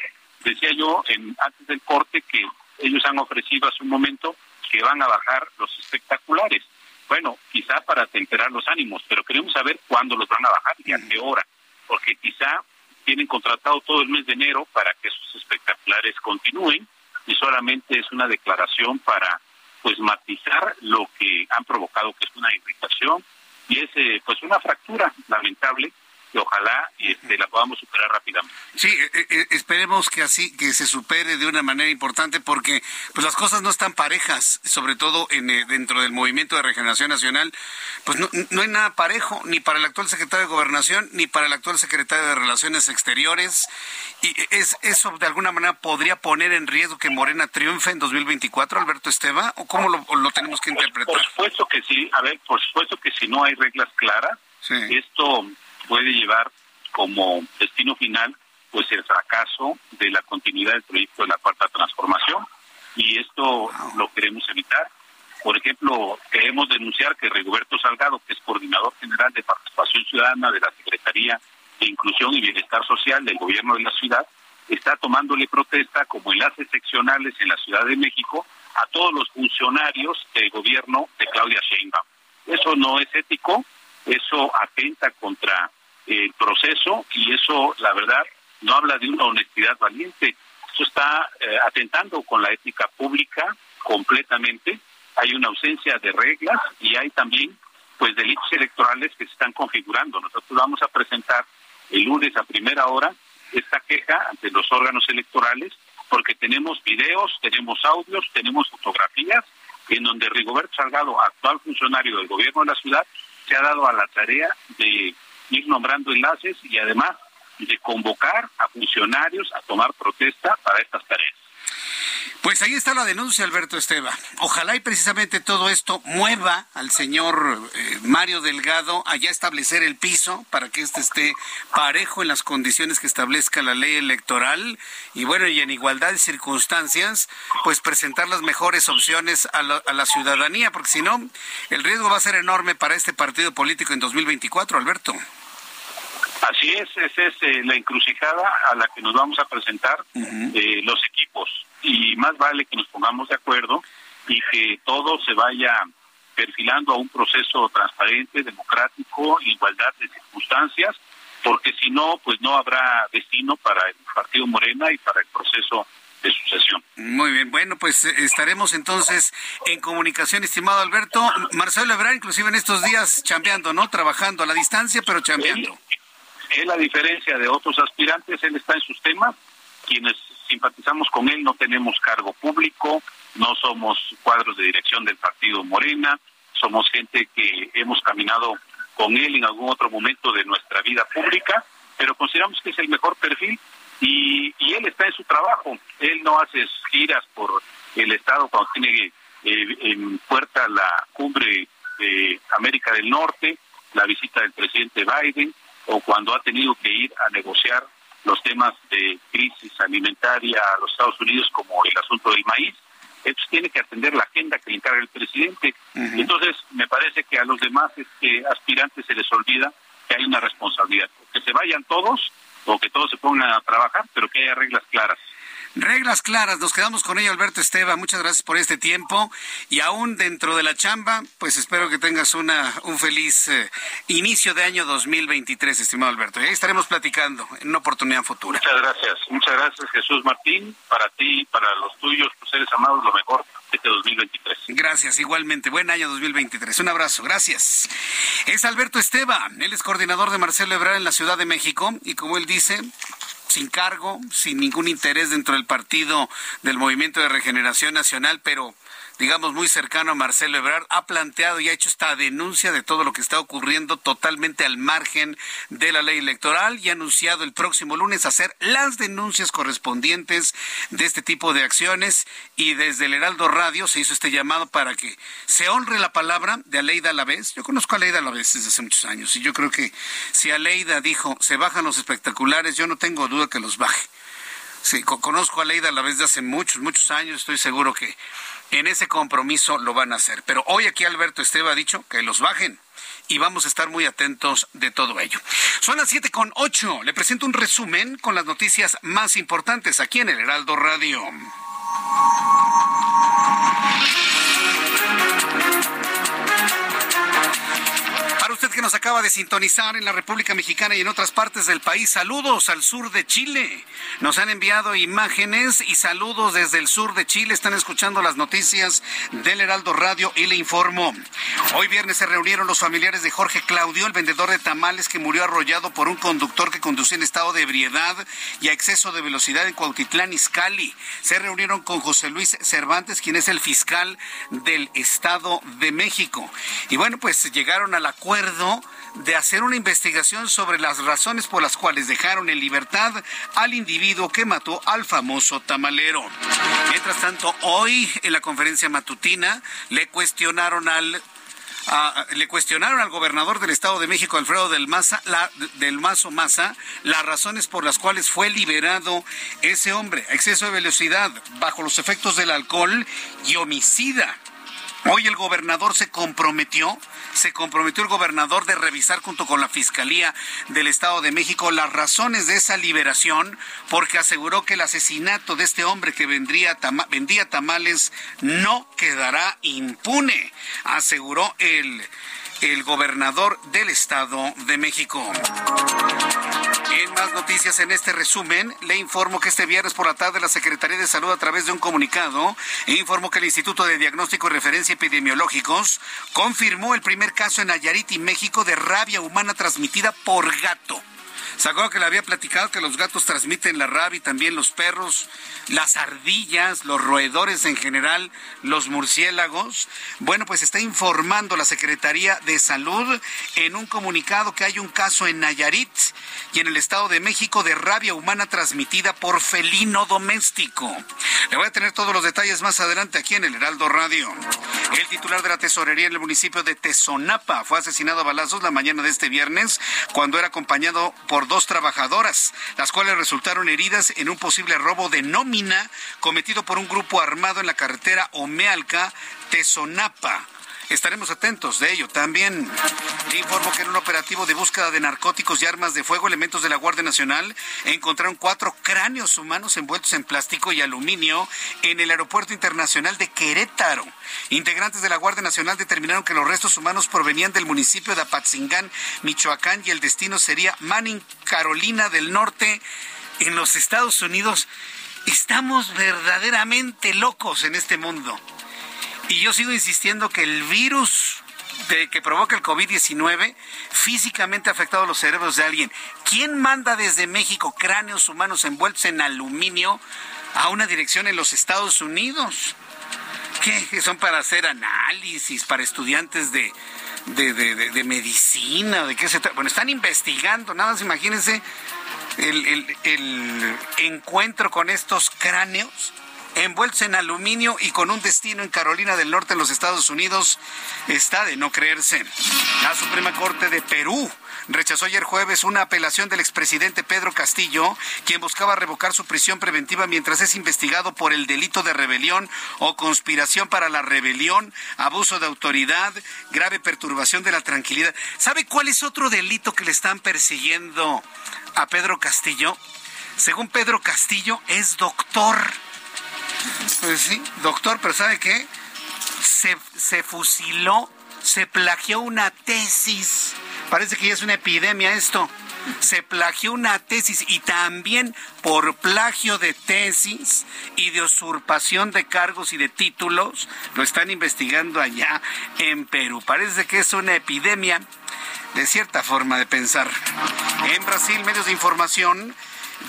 Decía yo en, antes del corte que ellos han ofrecido hace un momento que van a bajar los espectaculares. Bueno, quizá para temperar los ánimos, pero queremos saber cuándo los van a bajar y a qué hora, porque quizá tienen contratado todo el mes de enero para que esos espectaculares continúen y solamente es una declaración para pues matizar lo que han provocado que es una irritación y es eh, pues una fractura lamentable que ojalá este, la podamos superar rápidamente. Sí, eh, eh, esperemos que así, que se supere de una manera importante porque pues las cosas no están parejas, sobre todo en, eh, dentro del movimiento de regeneración nacional, pues no, no hay nada parejo, ni para el actual secretario de Gobernación, ni para el actual secretario de Relaciones Exteriores, y es, eso de alguna manera podría poner en riesgo que Morena triunfe en 2024, Alberto Esteba, o cómo lo, lo tenemos que interpretar. Por supuesto que sí, a ver, por supuesto que si no hay reglas claras, esto puede llevar como destino final pues el fracaso de la continuidad del proyecto de la cuarta transformación y esto lo queremos evitar. Por ejemplo, queremos denunciar que Rigoberto Salgado, que es coordinador general de participación ciudadana de la Secretaría de Inclusión y Bienestar Social del Gobierno de la ciudad, está tomándole protesta como enlaces seccionales en la Ciudad de México a todos los funcionarios del gobierno de Claudia Sheinbaum. Eso no es ético, eso atenta contra el proceso y eso, la verdad, no habla de una honestidad valiente. Eso está eh, atentando con la ética pública completamente. Hay una ausencia de reglas y hay también pues delitos electorales que se están configurando. Nosotros vamos a presentar el lunes a primera hora esta queja ante los órganos electorales porque tenemos videos, tenemos audios, tenemos fotografías en donde Rigoberto Salgado, actual funcionario del gobierno de la ciudad, se ha dado a la tarea de ir nombrando enlaces y además de convocar a funcionarios a tomar protesta para estas tareas. Pues ahí está la denuncia, Alberto Esteba. Ojalá y precisamente todo esto mueva al señor eh, Mario Delgado a ya establecer el piso para que éste esté parejo en las condiciones que establezca la ley electoral y bueno, y en igualdad de circunstancias, pues presentar las mejores opciones a la, a la ciudadanía, porque si no, el riesgo va a ser enorme para este partido político en 2024, Alberto. Así es, esa es eh, la encrucijada a la que nos vamos a presentar eh, los equipos. Y más vale que nos pongamos de acuerdo y que todo se vaya perfilando a un proceso transparente, democrático, igualdad de circunstancias, porque si no, pues no habrá destino para el Partido Morena y para el proceso de sucesión. Muy bien, bueno, pues eh, estaremos entonces en comunicación, estimado Alberto. Marcelo Ebrard, inclusive en estos días chambeando, ¿no? Trabajando a la distancia, pero chambeando es la diferencia de otros aspirantes, él está en sus temas, quienes simpatizamos con él no tenemos cargo público, no somos cuadros de dirección del partido Morena, somos gente que hemos caminado con él en algún otro momento de nuestra vida pública, pero consideramos que es el mejor perfil y, él está en su trabajo. Él no hace giras por el Estado cuando tiene eh, en puerta la cumbre de América del Norte, la visita del presidente Biden, o cuando ha tenido que ir a negociar los temas de crisis alimentaria a los Estados Unidos, como el asunto del maíz. Entonces tiene que atender la agenda que le encarga el presidente. Entonces, me parece que a los demás este, aspirantes se les olvida que hay una responsabilidad. Que se vayan todos o que todos se pongan a trabajar, pero que haya reglas claras. Reglas claras, nos quedamos con ello, Alberto Esteba. Muchas gracias por este tiempo. Y aún dentro de la chamba, pues espero que tengas una, un feliz eh, inicio de año 2023, estimado Alberto. Y ahí estaremos platicando en una oportunidad futura. Muchas gracias, muchas gracias, Jesús Martín. Para ti, para los tuyos, tus seres amados, lo mejor este 2023. Gracias, igualmente. Buen año 2023. Un abrazo, gracias. Es Alberto Esteba, él es coordinador de Marcelo Ebrard en la Ciudad de México y como él dice, sin cargo, sin ningún interés dentro del partido del Movimiento de Regeneración Nacional, pero digamos, muy cercano a Marcelo Ebrard, ha planteado y ha hecho esta denuncia de todo lo que está ocurriendo totalmente al margen de la ley electoral y ha anunciado el próximo lunes hacer las denuncias correspondientes de este tipo de acciones y desde el Heraldo Radio se hizo este llamado para que se honre la palabra de Aleida Alavés. Yo conozco a Aleida Alavés desde hace muchos años y yo creo que si Aleida dijo se bajan los espectaculares, yo no tengo duda que los baje. Sí, conozco a Aleida Alavés de hace muchos, muchos años, estoy seguro que en ese compromiso lo van a hacer. Pero hoy aquí Alberto Esteba ha dicho que los bajen y vamos a estar muy atentos de todo ello. Son las siete con ocho. Le presento un resumen con las noticias más importantes aquí en el Heraldo Radio que nos acaba de sintonizar en la República Mexicana y en otras partes del país, saludos al sur de Chile. Nos han enviado imágenes y saludos desde el sur de Chile. Están escuchando las noticias del Heraldo Radio y le informo. Hoy viernes se reunieron los familiares de Jorge Claudio, el vendedor de tamales que murió arrollado por un conductor que conducía en estado de ebriedad y a exceso de velocidad en Cuautitlán, Izcalli. Se reunieron con José Luis Cervantes, quien es el fiscal del Estado de México. Y bueno, pues llegaron al acuerdo de hacer una investigación sobre las razones por las cuales dejaron en libertad al individuo que mató al famoso tamalero. Mientras tanto, hoy en la conferencia matutina le cuestionaron al le cuestionaron al gobernador del Estado de México, Alfredo del Maza, del Mazo Maza, las razones por las cuales fue liberado ese hombre, exceso de velocidad, bajo los efectos del alcohol y homicida. Hoy el gobernador se comprometió se comprometió el gobernador de revisar junto con la Fiscalía del Estado de México las razones de esa liberación, porque aseguró que el asesinato de este hombre que vendría vendía tamales no quedará impune, aseguró el el gobernador del Estado de México. En más noticias en este resumen, le informo que este viernes por la tarde la Secretaría de Salud a través de un comunicado informó que el Instituto de Diagnóstico y Referencia Epidemiológicos confirmó el primer caso en Nayarit y México de rabia humana transmitida por gato. ¿Se acuerdan que le había platicado que los gatos transmiten la rabia y también los perros, las ardillas, los roedores en general, los murciélagos? Bueno, pues está informando la Secretaría de Salud en un comunicado que hay un caso en Nayarit y en el Estado de México de rabia humana transmitida por felino doméstico. Le voy a tener todos los detalles más adelante aquí en el Heraldo Radio. El titular de la tesorería en el municipio de Tezonapa fue asesinado a balazos la mañana de este viernes cuando era acompañado por dos trabajadoras, las cuales resultaron heridas en un posible robo de nómina cometido por un grupo armado en la carretera Omealca, Tezonapa. Estaremos atentos de ello. También le informo que en un operativo de búsqueda de narcóticos y armas de fuego, elementos de la Guardia Nacional encontraron cuatro cráneos humanos envueltos en plástico y aluminio en el Aeropuerto Internacional de Querétaro. Integrantes de la Guardia Nacional determinaron que los restos humanos provenían del municipio de Apatzingán, Michoacán, y el destino sería Manning, Carolina del Norte, en los Estados Unidos. Estamos verdaderamente locos en este mundo. Y yo sigo insistiendo que el virus de, que provoca el COVID-19 físicamente ha afectado los cerebros de alguien. ¿Quién manda desde México cráneos humanos envueltos en aluminio a una dirección en los Estados Unidos? ¿Qué? ¿Son para hacer análisis, para estudiantes de, de, de, medicina? ¿De qué se Bueno, están investigando, nada más imagínense el, el encuentro con estos cráneos envueltos en aluminio y con un destino en Carolina del Norte, en los Estados Unidos, está de no creerse. La Suprema Corte de Perú rechazó ayer jueves una apelación del expresidente Pedro Castillo, quien buscaba revocar su prisión preventiva mientras es investigado por el delito de rebelión o conspiración para la rebelión, abuso de autoridad, grave perturbación de la tranquilidad. ¿Sabe cuál es otro delito que le están persiguiendo a Pedro Castillo? Según Pedro Castillo, es doctor. Pues sí, doctor, pero ¿sabe qué? Se, se fusiló, se plagió una tesis. Parece que ya es una epidemia esto. Se plagió una tesis y también por plagio de tesis y de usurpación de cargos y de títulos lo están investigando allá en Perú. Parece que es una epidemia de cierta forma de pensar. En Brasil, medios de información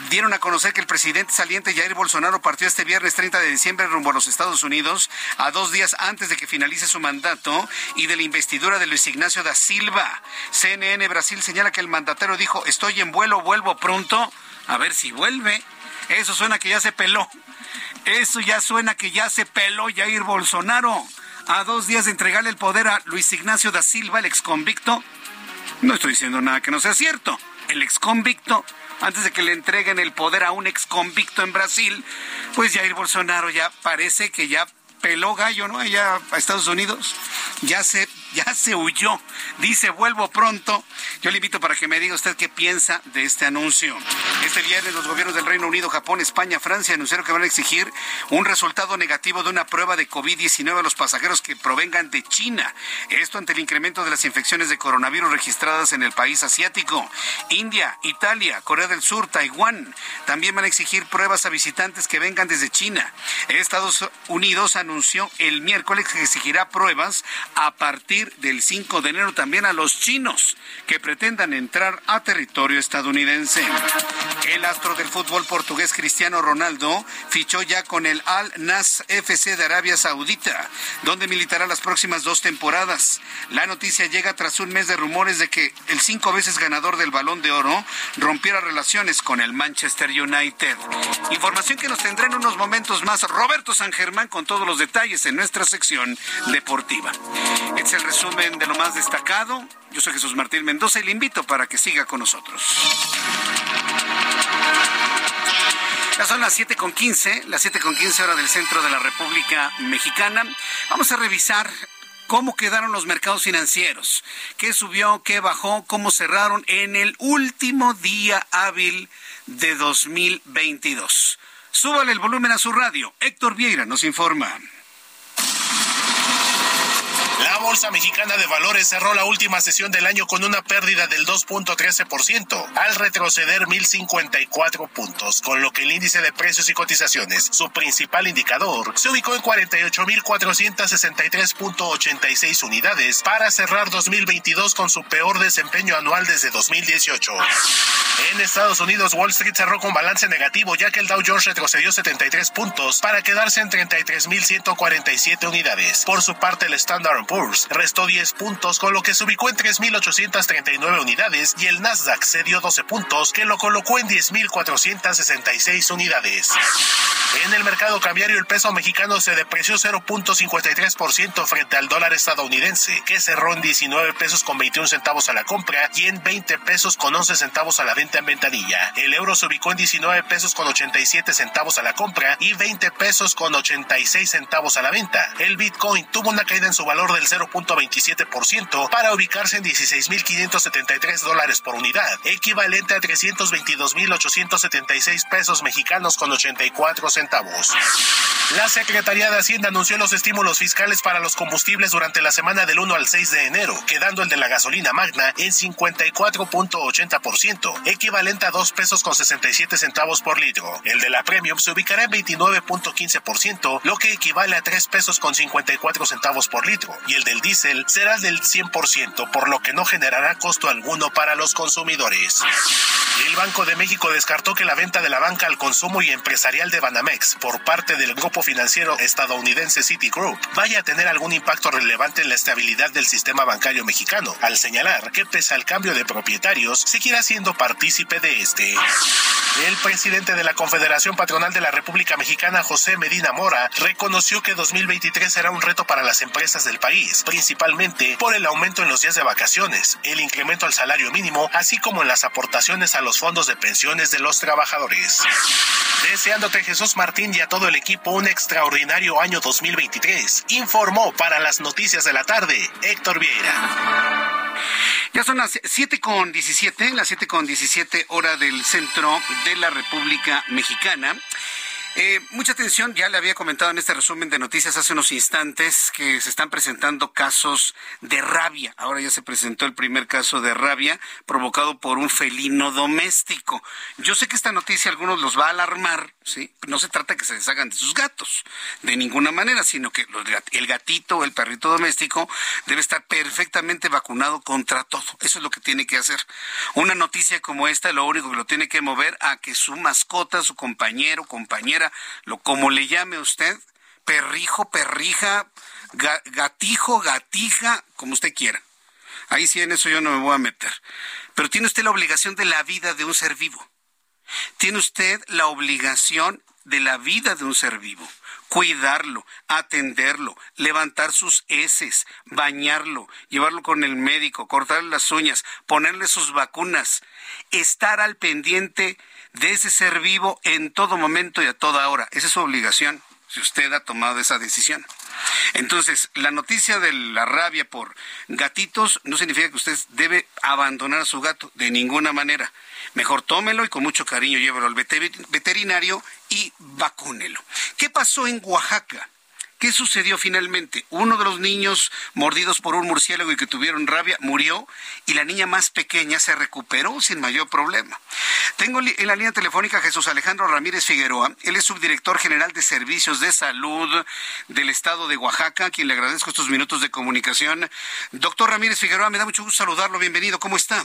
dieron a conocer que el presidente saliente Jair Bolsonaro partió este viernes 30 de diciembre rumbo a los Estados Unidos, a dos días antes de que finalice su mandato y de la investidura de Luis Ignacio da Silva. CNN Brasil señala que el mandatario dijo, estoy en vuelo, vuelvo pronto, a ver si vuelve. Eso suena que ya se peló. Eso ya suena que ya se peló Jair Bolsonaro. A dos días de entregarle el poder a Luis Ignacio da Silva, el ex convicto. No estoy diciendo nada que no sea cierto. El ex convicto antes de que le entreguen el poder a un ex convicto en Brasil, pues Jair Bolsonaro ya parece que ya peló gallo, ¿no? Allá a Estados Unidos. Ya se, ya se huyó. Dice, vuelvo pronto. Yo le invito para que me diga usted qué piensa de este anuncio. Este viernes los gobiernos del Reino Unido, Japón, España, Francia anunciaron que van a exigir un resultado negativo de una prueba de COVID-19 a los pasajeros que provengan de China. Esto ante el incremento de las infecciones de coronavirus registradas en el país asiático. India, Italia, Corea del Sur, Taiwán también van a exigir pruebas a visitantes que vengan desde China. Estados Unidos anunció el miércoles que exigirá pruebas a partir del 5 de enero también a los chinos que pretendan entrar a territorio estadounidense. El astro del fútbol portugués Cristiano Ronaldo fichó ya con el Al Nas FC de Arabia Saudita, donde militará las próximas dos temporadas. La noticia llega tras un mes de rumores de que el cinco veces ganador del Balón de Oro rompiera relaciones con el Manchester United. Información que nos tendrá en unos momentos más Roberto San Germán con todos los detalles en nuestra sección deportiva. Es el resumen de lo más destacado. Yo soy Jesús Martín Mendoza y le invito para que siga con nosotros. Ya son las 7 con 15, las 7 con 15 hora del centro de la República Mexicana. Vamos a revisar cómo quedaron los mercados financieros, qué subió, qué bajó, cómo cerraron en el último día hábil de 2022. Súbale el volumen a su radio. Héctor Vieira nos informa. La Bolsa Mexicana de Valores cerró la última sesión del año con una pérdida del 2.13% al retroceder 1.054 puntos, con lo que el índice de precios y cotizaciones, su principal indicador, se ubicó en 48.463.86 unidades para cerrar 2022 con su peor desempeño anual desde 2018. En Estados Unidos, Wall Street cerró con balance negativo ya que el Dow Jones retrocedió 73 puntos para quedarse en 33.147 unidades. Por su parte, el Standard Poor's restó 10 puntos, con lo que se ubicó en 3.839 unidades y el Nasdaq cedió 12 puntos, que lo colocó en 10.466 unidades. En el mercado cambiario, el peso mexicano se depreció 0.53% frente al dólar estadounidense, que cerró en 19 pesos con 21 centavos a la compra y en 20 pesos con 11 centavos a la venta en ventanilla. El euro se ubicó en 19 pesos con 87 centavos a la compra y 20 pesos con 86 centavos a la venta. El Bitcoin tuvo una caída en su valor del 0.27% para ubicarse en 16.573 dólares por unidad, equivalente a 322.876 pesos mexicanos con 84 centavos. La Secretaría de Hacienda anunció los estímulos fiscales para los combustibles durante la semana del 1 al 6 de enero, quedando el de la gasolina magna en 54.80%, equivalente a 2 pesos con 67 centavos por litro. El de la premium se ubicará en 29.15%, lo que equivale a 3 pesos con 54 centavos por litro, y el del diésel será del 100%, por lo que no generará costo alguno para los consumidores. El Banco de México descartó que la venta de la banca al consumo y empresarial de Banamex por parte del grupo financiero estadounidense Citigroup vaya a tener algún impacto relevante en la estabilidad del sistema bancario mexicano, al señalar que pese al cambio de propietarios, seguirá siendo partícipe de este. El presidente de la Confederación Patronal de la República Mexicana, José Medina Mora, reconoció que 2023 será un reto para las empresas del país, principalmente por el aumento en los días de vacaciones, el incremento al salario mínimo, así como en las aportaciones a los fondos de pensiones de los trabajadores. Deseándote Jesús Martín y a todo el equipo un extraordinario año 2023, informó para las noticias de la tarde Héctor Vieira. Ya son las 7 con 17, las 7 con 17 hora del centro de la República Mexicana. Eh, mucha atención, ya le había comentado en este resumen de noticias hace unos instantes que se están presentando casos de rabia. Ahora ya se presentó el primer caso de rabia provocado por un felino doméstico. Yo sé que esta noticia a algunos los va a alarmar, ¿sí? No se trata que se deshagan de sus gatos, de ninguna manera, sino que el gatito o el perrito doméstico debe estar perfectamente vacunado contra todo. Eso es lo que tiene que hacer. Una noticia como esta, lo único que lo tiene que mover a que su mascota, su compañero, compañera, lo como le llame usted, perrijo, perrija, gatijo, gatija, como usted quiera. Ahí sí en eso yo no me voy a meter. Pero tiene usted la obligación de la vida de un ser vivo. Tiene usted la obligación de la vida de un ser vivo. Cuidarlo, atenderlo, levantar sus heces, bañarlo, llevarlo con el médico, cortarle las uñas, ponerle sus vacunas, estar al pendiente de ese ser vivo en todo momento y a toda hora. Esa es su obligación, si usted ha tomado esa decisión. Entonces, la noticia de la rabia por gatitos no significa que usted debe abandonar a su gato de ninguna manera. Mejor tómelo y con mucho cariño llévelo al veterinario y vacúnelo. ¿Qué pasó en Oaxaca? ¿Qué sucedió finalmente? Uno de los niños mordidos por un murciélago y que tuvieron rabia murió y la niña más pequeña se recuperó sin mayor problema. Tengo en la línea telefónica a Jesús Alejandro Ramírez Figueroa. Él es subdirector general de Servicios de Salud del Estado de Oaxaca, a quien le agradezco estos minutos de comunicación. Doctor Ramírez Figueroa, me da mucho gusto saludarlo. Bienvenido. ¿Cómo está?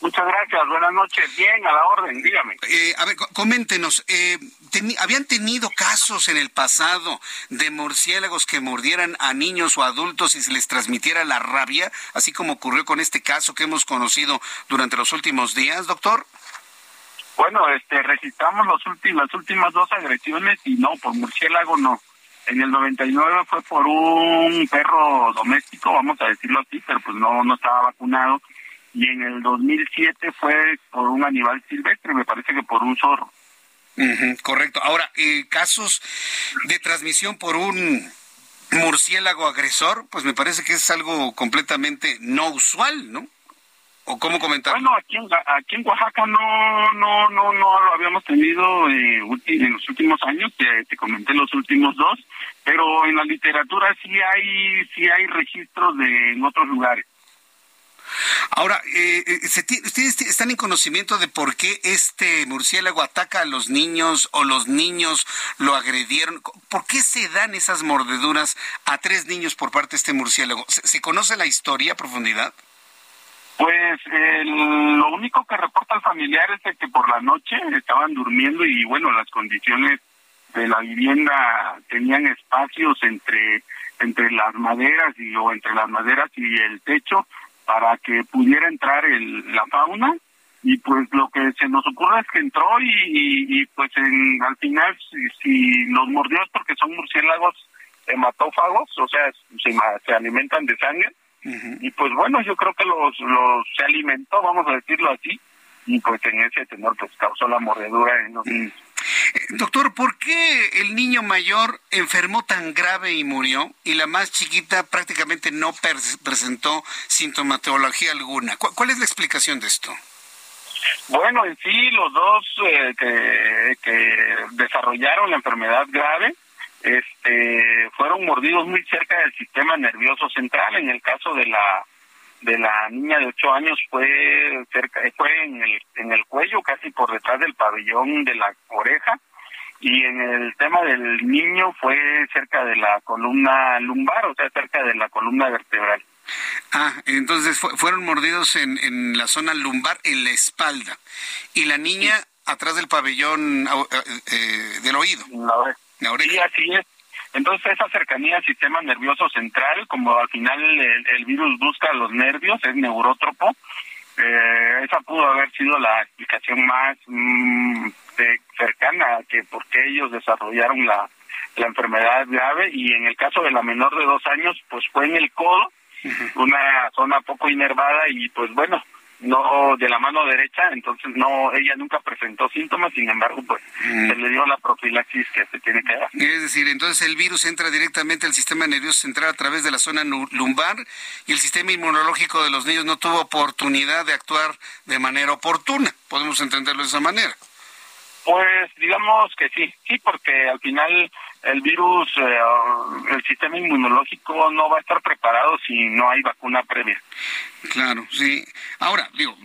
Muchas gracias, buenas noches. Bien, a la orden, dígame. Eh, a ver, coméntenos, eh, ¿habían tenido casos en el pasado de murciélagos que mordieran a niños o adultos y se les transmitiera la rabia, así como ocurrió con este caso que hemos conocido durante los últimos días, doctor? Bueno, este, registramos los últimos, las últimas dos agresiones y no, por murciélago no. En el 99 fue por un perro doméstico, vamos a decirlo así, pero pues no, no estaba vacunado y en el 2007 fue por un animal silvestre, me parece que por un zorro. correcto. Ahora, eh, casos de transmisión por un murciélago agresor, pues me parece que es algo completamente no usual, ¿no? ¿O cómo comentar? Bueno, aquí en, aquí en Oaxaca no, no, no, no lo habíamos tenido eh, en los últimos años, te, te comenté los últimos dos, pero en la literatura sí hay, sí hay registros de en otros lugares. Ahora, eh, eh ¿ustedes están en conocimiento de por qué este murciélago ataca a los niños o los niños lo agredieron? ¿Por qué se dan esas mordeduras a tres niños por parte de este murciélago? ¿Se, conoce la historia a profundidad? Pues lo único que reporta el familiar es que por la noche estaban durmiendo y bueno, las condiciones de la vivienda tenían espacios entre entre las maderas y o entre las maderas y el techo para que pudiera entrar el, la fauna. Y pues lo que se nos ocurre es que entró y, pues en, al final si, los mordió es porque son murciélagos hematófagos, o sea, se, se alimentan de sangre. Y pues bueno, yo creo que los, los se alimentó, vamos a decirlo así, y pues en ese tenor pues causó la mordedura en los niños. Doctor, ¿por qué el niño mayor enfermó tan grave y murió y la más chiquita prácticamente no presentó sintomatología alguna? ¿Cuál, es la explicación de esto? Bueno, en sí, los dos eh, que, que, desarrollaron la enfermedad grave este, fueron mordidos muy cerca del sistema nervioso central. En el caso de la de la niña de ocho años fue cerca, fue en el, en el cuello, casi por detrás del pabellón de la oreja, y en el tema del niño fue cerca de la columna lumbar, o sea, cerca de la columna vertebral. Ah, entonces fueron mordidos en, en la zona lumbar, en la espalda. Y la niña atrás del pabellón eh, eh, del oído. La oreja. Sí, así es. Entonces esa cercanía al sistema nervioso central, como al final el, virus busca los nervios, es neurótropo, eh, esa pudo haber sido la explicación más mm, cercana que por qué ellos desarrollaron la, la enfermedad grave y en el caso de la menor de dos años pues fue en el codo, una zona poco inervada y pues bueno, no de la mano derecha, entonces no, ella nunca presentó síntomas, sin embargo, pues mm. se le dio la profilaxis que se tiene que dar. Es decir, entonces el virus entra directamente al sistema nervioso central a través de la zona lumbar y el sistema inmunológico de los niños no tuvo oportunidad de actuar de manera oportuna. Podemos entenderlo de esa manera. Pues digamos que sí, sí, porque al final el virus, eh, el sistema inmunológico no va a estar preparado si no hay vacuna previa. Claro, sí. Ahora, digo,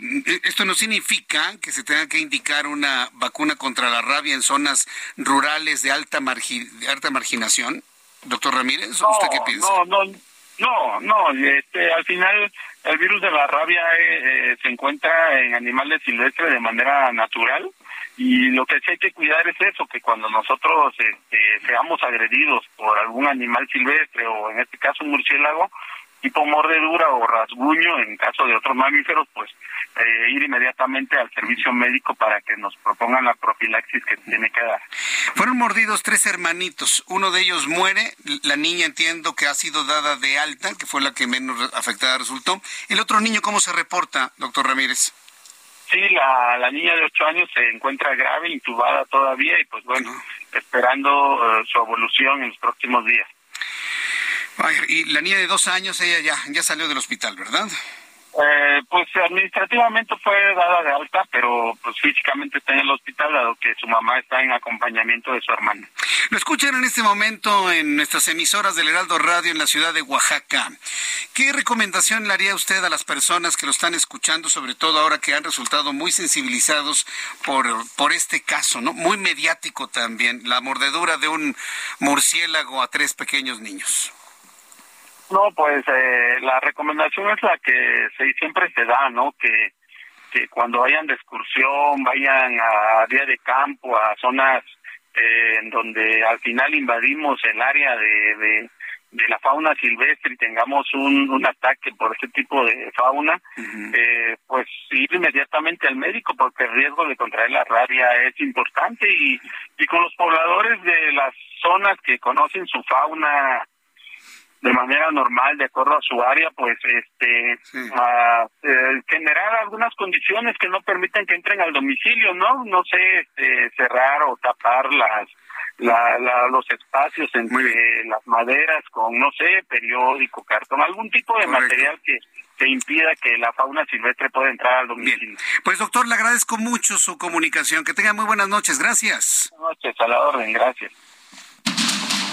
esto no significa que se tenga que indicar una vacuna contra la rabia en zonas rurales de alta, de alta marginación. Doctor Ramírez, ¿usted qué piensa? No, no, no, no, este, al final el virus de la rabia eh, eh, se encuentra en animales silvestres de manera natural y lo que sí hay que cuidar es eso, que cuando nosotros este, seamos agredidos por algún animal silvestre o en este caso un murciélago, tipo mordedura o rasguño, en caso de otros mamíferos, pues eh, ir inmediatamente al servicio médico para que nos propongan la profilaxis que tiene que dar. Fueron mordidos tres hermanitos, uno de ellos muere, la niña entiendo que ha sido dada de alta, que fue la que menos afectada resultó. El otro niño, ¿cómo se reporta, doctor Ramírez? Sí, la, la niña de ocho años se encuentra grave, intubada todavía y pues bueno, esperando eh, su evolución en los próximos días. y la niña de dos años, ella ya, ya salió del hospital, ¿verdad? Eh, pues administrativamente fue dada de alta, pero pues físicamente está en el hospital, dado que su mamá está en acompañamiento de su hermana. Lo escuchan en este momento en nuestras emisoras del Heraldo Radio en la ciudad de Oaxaca. ¿Qué recomendación le haría usted a las personas que lo están escuchando, sobre todo ahora que han resultado muy sensibilizados por, por este caso, ¿no? Muy mediático también, la mordedura de un murciélago a tres pequeños niños. No, pues eh, la recomendación es la que se, siempre se da, ¿no? Que, que cuando vayan de excursión, vayan a día de campo, a zonas eh, en donde al final invadimos el área de, de, la fauna silvestre y tengamos un, un ataque por este tipo de fauna, eh, pues ir inmediatamente al médico porque el riesgo de contraer la rabia es importante y, y con los pobladores de las zonas que conocen su fauna de manera normal, de acuerdo a su área, pues este a, eh, generar algunas condiciones que no permiten que entren al domicilio, ¿no? No sé, este, cerrar o tapar las la, los espacios entre las maderas con, no sé, periódico, cartón, algún tipo de material que, que impida que la fauna silvestre pueda entrar al domicilio. Pues doctor, le agradezco mucho su comunicación. Que tenga muy buenas noches. Gracias. Buenas noches, a la orden. Gracias.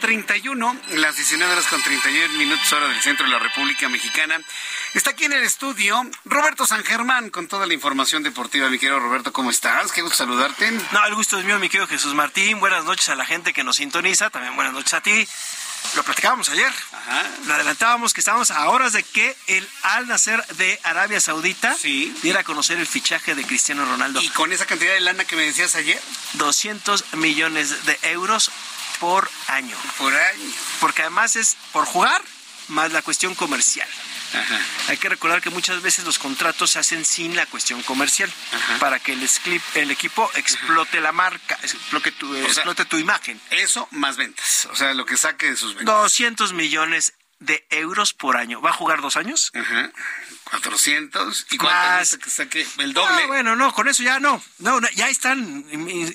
31, las 19 horas con 31 minutos hora del centro de la República Mexicana. Está aquí en el estudio Roberto San Germán con toda la información deportiva. Mi querido Roberto, ¿cómo estás? Qué gusto saludarte. No, el gusto es mío, mi querido Jesús Martín. Buenas noches a la gente que nos sintoniza. También buenas noches a ti. Lo platicábamos ayer. Lo adelantábamos que estábamos a horas de que el Al Nacer de Arabia Saudita diera a conocer el fichaje de Cristiano Ronaldo. ¿Y con esa cantidad de lana que me decías ayer? 200 millones de euros por año. Por año. Porque además es por jugar más la cuestión comercial. Hay que recordar que muchas veces los contratos se hacen sin la cuestión comercial para que el, el equipo explote la marca, explote tu, explote tu imagen. Eso más ventas, o sea, lo que saque de sus ventas. 200 millones de euros por año. ¿Va a jugar dos años? Ajá. 400. ¿Y cuánto que saque el doble? No, bueno, no, con eso ya no. No, ya están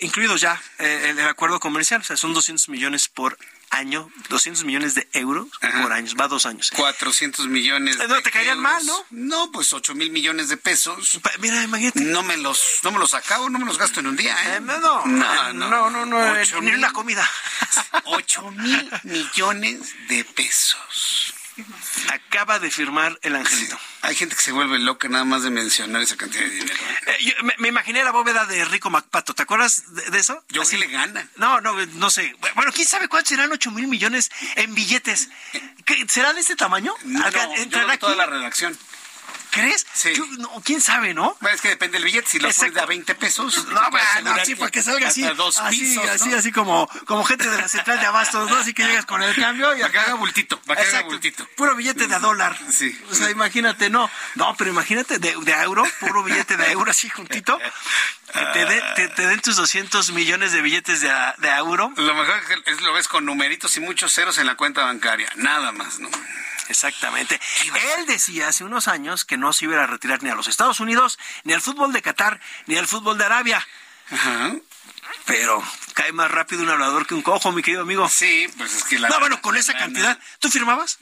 incluidos ya eh, el, acuerdo comercial. O sea, son 200 millones por año, 200 millones de euros por año, va dos años. 400 millones. No, te caerían mal, ¿no? No, pues 8 mil millones de pesos. mira, imagínate. No me los, no me los acabo, no me los gasto en un día, ¿eh? no, no, no, no, no, no, ni una comida. 8 mil millones de pesos. Acaba de firmar el angelito. Hay gente que se vuelve loca nada más de mencionar esa cantidad de dinero. Eh, me, imaginé la bóveda de Rico MacPato. ¿Te acuerdas de, eso? Yo Así le gana. No, no, no sé. Bueno, ¿quién sabe cuántos serán 8 mil millones en billetes? ¿Será de este tamaño? No, yo toda la redacción. ¿Crees? Sí. ¿Quién sabe, no? Bueno, es que depende del billete. Si lo pones a 20 pesos. No, así para que salga así. Dos así, pisos, así, así como, como gente de la central de abastos, ¿no? Así que llegas con el cambio y para que haga bultito. Para que haga bultito. Puro billete de a dólar. Sí. O sea, imagínate, no. No, pero imagínate de, de euro, puro billete de euro así juntito. Que te, te, den tus 200 millones de billetes de, de euro. Lo mejor es lo ves con numeritos y muchos ceros en la cuenta bancaria. Nada más, ¿no? Exactamente. Él decía hace unos años que no se iba a retirar ni a los Estados Unidos, ni al fútbol de Qatar, ni al fútbol de Arabia. Ajá. Pero cae más rápido un hablador que un cojo, mi querido amigo. Sí, pues es que la. No, bueno, con esa cantidad. ¿Tú firmabas?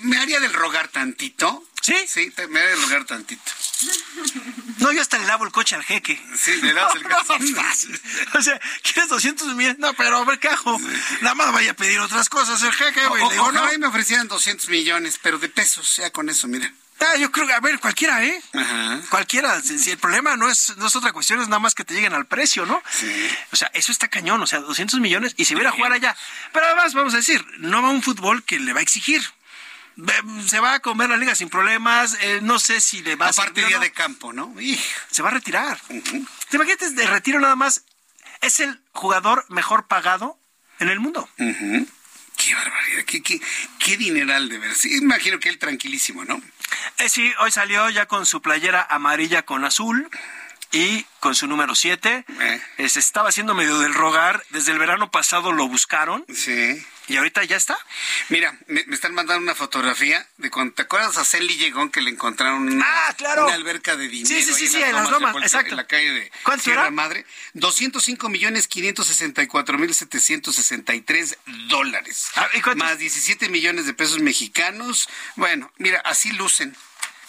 me haría del rogar tantito. ¿Sí? Sí, me haría del rogar tantito. No, yo hasta le lavo el coche al jeque. Sí, le das el coche. o sea, ¿quieres 200 millones? No, pero a ver hago. Nada más vaya a pedir otras cosas el jeque, güey. O, digo, no, ahí me ofrecieran 200 millones, pero de pesos, ya con eso, mira. Ah, yo creo que, a ver, cualquiera, ¿eh? Ajá. Cualquiera. Si, el problema no es, no es otra cuestión, es nada más que te lleguen al precio, ¿no? Sí. O sea, eso está cañón, o sea, 200 millones y si viera a jugar allá. Pero además, vamos a decir, no va un fútbol que le va a exigir. Se va a comer la liga sin problemas, eh, no sé si le va a... Aparte día de campo, ¿no? Se va a retirar. ¿Te imaginas de retiro nada más? Es el jugador mejor pagado en el mundo. Qué barbaridad, qué, qué, qué dineral de ver. Sí, imagino que él tranquilísimo, ¿no? Eh, sí, hoy salió ya con su playera amarilla con azul y con su número 7. Eh. se estaba haciendo medio del rogar. Desde el verano pasado lo buscaron. Sí. ¿Y ahorita ya está? Mira, me, están mandando una fotografía de cuando te acuerdas a Celly Llegón que le encontraron una, ah, claro. una alberca de dinero. Sí, sí, sí, en sí, las en las lomas, exacto. En la calle de ¿Cuánto Sierra era? Madre. 205 millones 564 mil 763 dólares. Ah, ¿y? Más 17 millones de pesos mexicanos. Bueno, mira, así lucen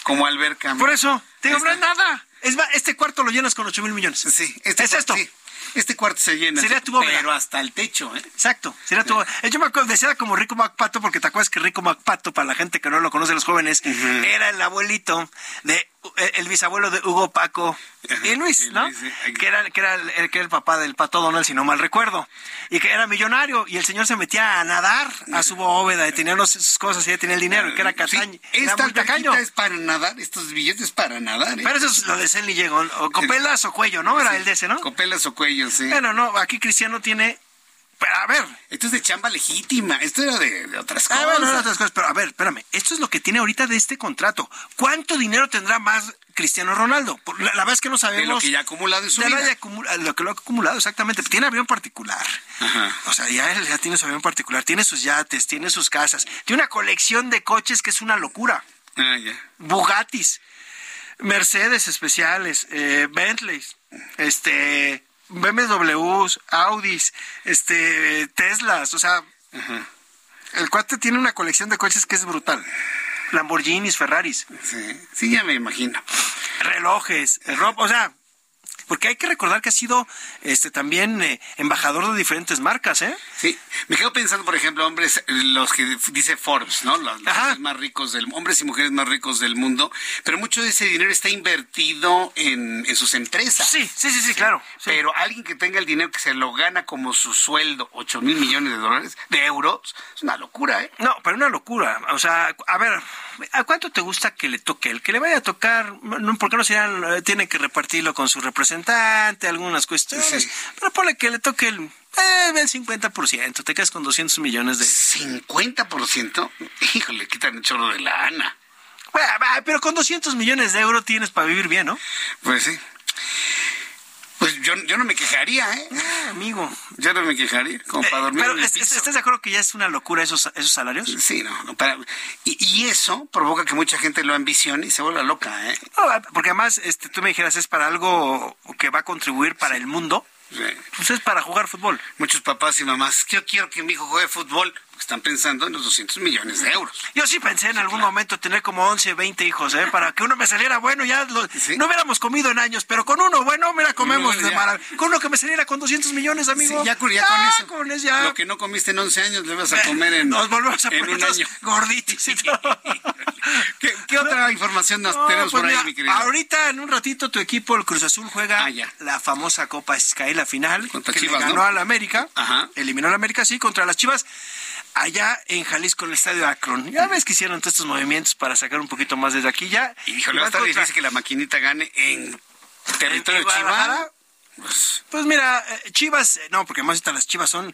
como alberca. Por eso, te digo, no es nada. Es, este cuarto lo llenas con 8 mil millones. Sí, este es esto. Sí. Este cuarto se llena. Sería tu. Pero hasta el techo, ¿eh? Exacto. Sería tu bóveda. Yo me acuerdo, decía como Rico MacPato, porque te acuerdas que Rico MacPato, para la gente que no lo conoce, los jóvenes, era el abuelito de el bisabuelo de Hugo Paco y Luis, ¿no? Que era, que era, el, que era el papá del pato Donald, si no mal recuerdo. Y que era millonario. Y el señor se metía a nadar a su bóveda y tenía sus cosas y ya tenía el dinero. Que era cataño. esta tacaño. es para nadar, estos billetes para nadar. ¿eh? Pero eso es lo de Celly llegó. O copelas o cuello, ¿no? Era el de ese, ¿no? Copelas o cuello, sí. Bueno, no, aquí Cristiano tiene pero a ver. Esto es de chamba legítima. Esto era de, otras ah, cosas. bueno, de otras cosas. Pero a ver, espérame. Esto es lo que tiene ahorita de este contrato. ¿Cuánto dinero tendrá más Cristiano Ronaldo? La, la verdad es que no sabemos. De lo que ya ha acumulado en su de vida. Lo, acumula, lo que lo ha acumulado, exactamente. Tiene avión particular. Ajá. O sea, ya él ya tiene su avión particular. Tiene sus yates, tiene sus casas. Tiene una colección de coches que es una locura. Ah, ya. Bugattis, Mercedes especiales, eh, Bentleys, este BMWs, Audis, este, Teslas, o sea, el cuate tiene una colección de coches que es brutal. Lamborghinis, Ferraris. Sí, sí, ya me imagino. Relojes, ropa, o sea, porque hay que recordar que ha sido este también eh, embajador de diferentes marcas, ¿eh? Sí, me quedo pensando, por ejemplo, hombres, los que dice Forbes, ¿no? Los, los más ricos del hombres y mujeres más ricos del mundo, pero mucho de ese dinero está invertido en, en sus empresas. Sí, sí, sí, sí, claro. Pero alguien que tenga el dinero que se lo gana como su sueldo, 8 mil millones de dólares, de euros, es una locura, ¿eh? No, pero una locura. O sea, a ver, ¿a cuánto te gusta que le toque? El que le vaya a tocar, ¿por qué no serían, tienen que repartirlo con su representante, algunas cuestiones? Pero ponle que le toque el, eh, el 50%, te quedas con 200 millones de... ¿50%? Híjole, quitan el chorro de lana. Bueno, pero con 200 millones de euros tienes para vivir bien, ¿no? Pues sí. Yo, yo no me quejaría, ¿eh? amigo. Yo no me quejaría, como para dormir Pero en el es- piso. ¿estás de acuerdo que ya es una locura esos, esos salarios? Sí, no, no, para- y, y eso provoca que mucha gente lo ambicione y se vuelva loca, ¿eh? No, porque además, este, tú me dijeras, es para algo que va a contribuir para el mundo. Pues es para jugar fútbol. Muchos papás y mamás, yo quiero que mi hijo juegue fútbol, están pensando en los 200 millones de euros. Yo sí pensé en algún momento tener como 11, 20 hijos, ¿eh? Para que uno me saliera bueno, ya lo- no hubiéramos comido en años, pero con uno, bueno, mira, comemos de maravilla. Con uno que me saliera con 200 millones, amigo. Sí, ya, con- ya con Ah, eso. con eso ya. Lo que no comiste en 11 años le vas a comer en, Nos volvemos a en poner un año. gorditos y todo. ¿Qué, qué otra información nos No, tenemos pues por ahí, mira, mi querido? Ahorita, en un ratito, tu equipo, el Cruz Azul, juega Ah, la famosa Copa Sky, la final, Contra que Chivas, le ganó ¿no? al América. Ajá. Eliminó al América, sí, contra las Chivas. Allá en Jalisco, en el estadio Akron. Ya ves que hicieron todos estos movimientos para sacar un poquito más desde aquí ya. Híjole, Y va a estar difícil que la maquinita gane en territorio ¿En Guadalajara? chiva. Pues, Pues mira, eh, Chivas, no, porque más ahorita las Chivas son,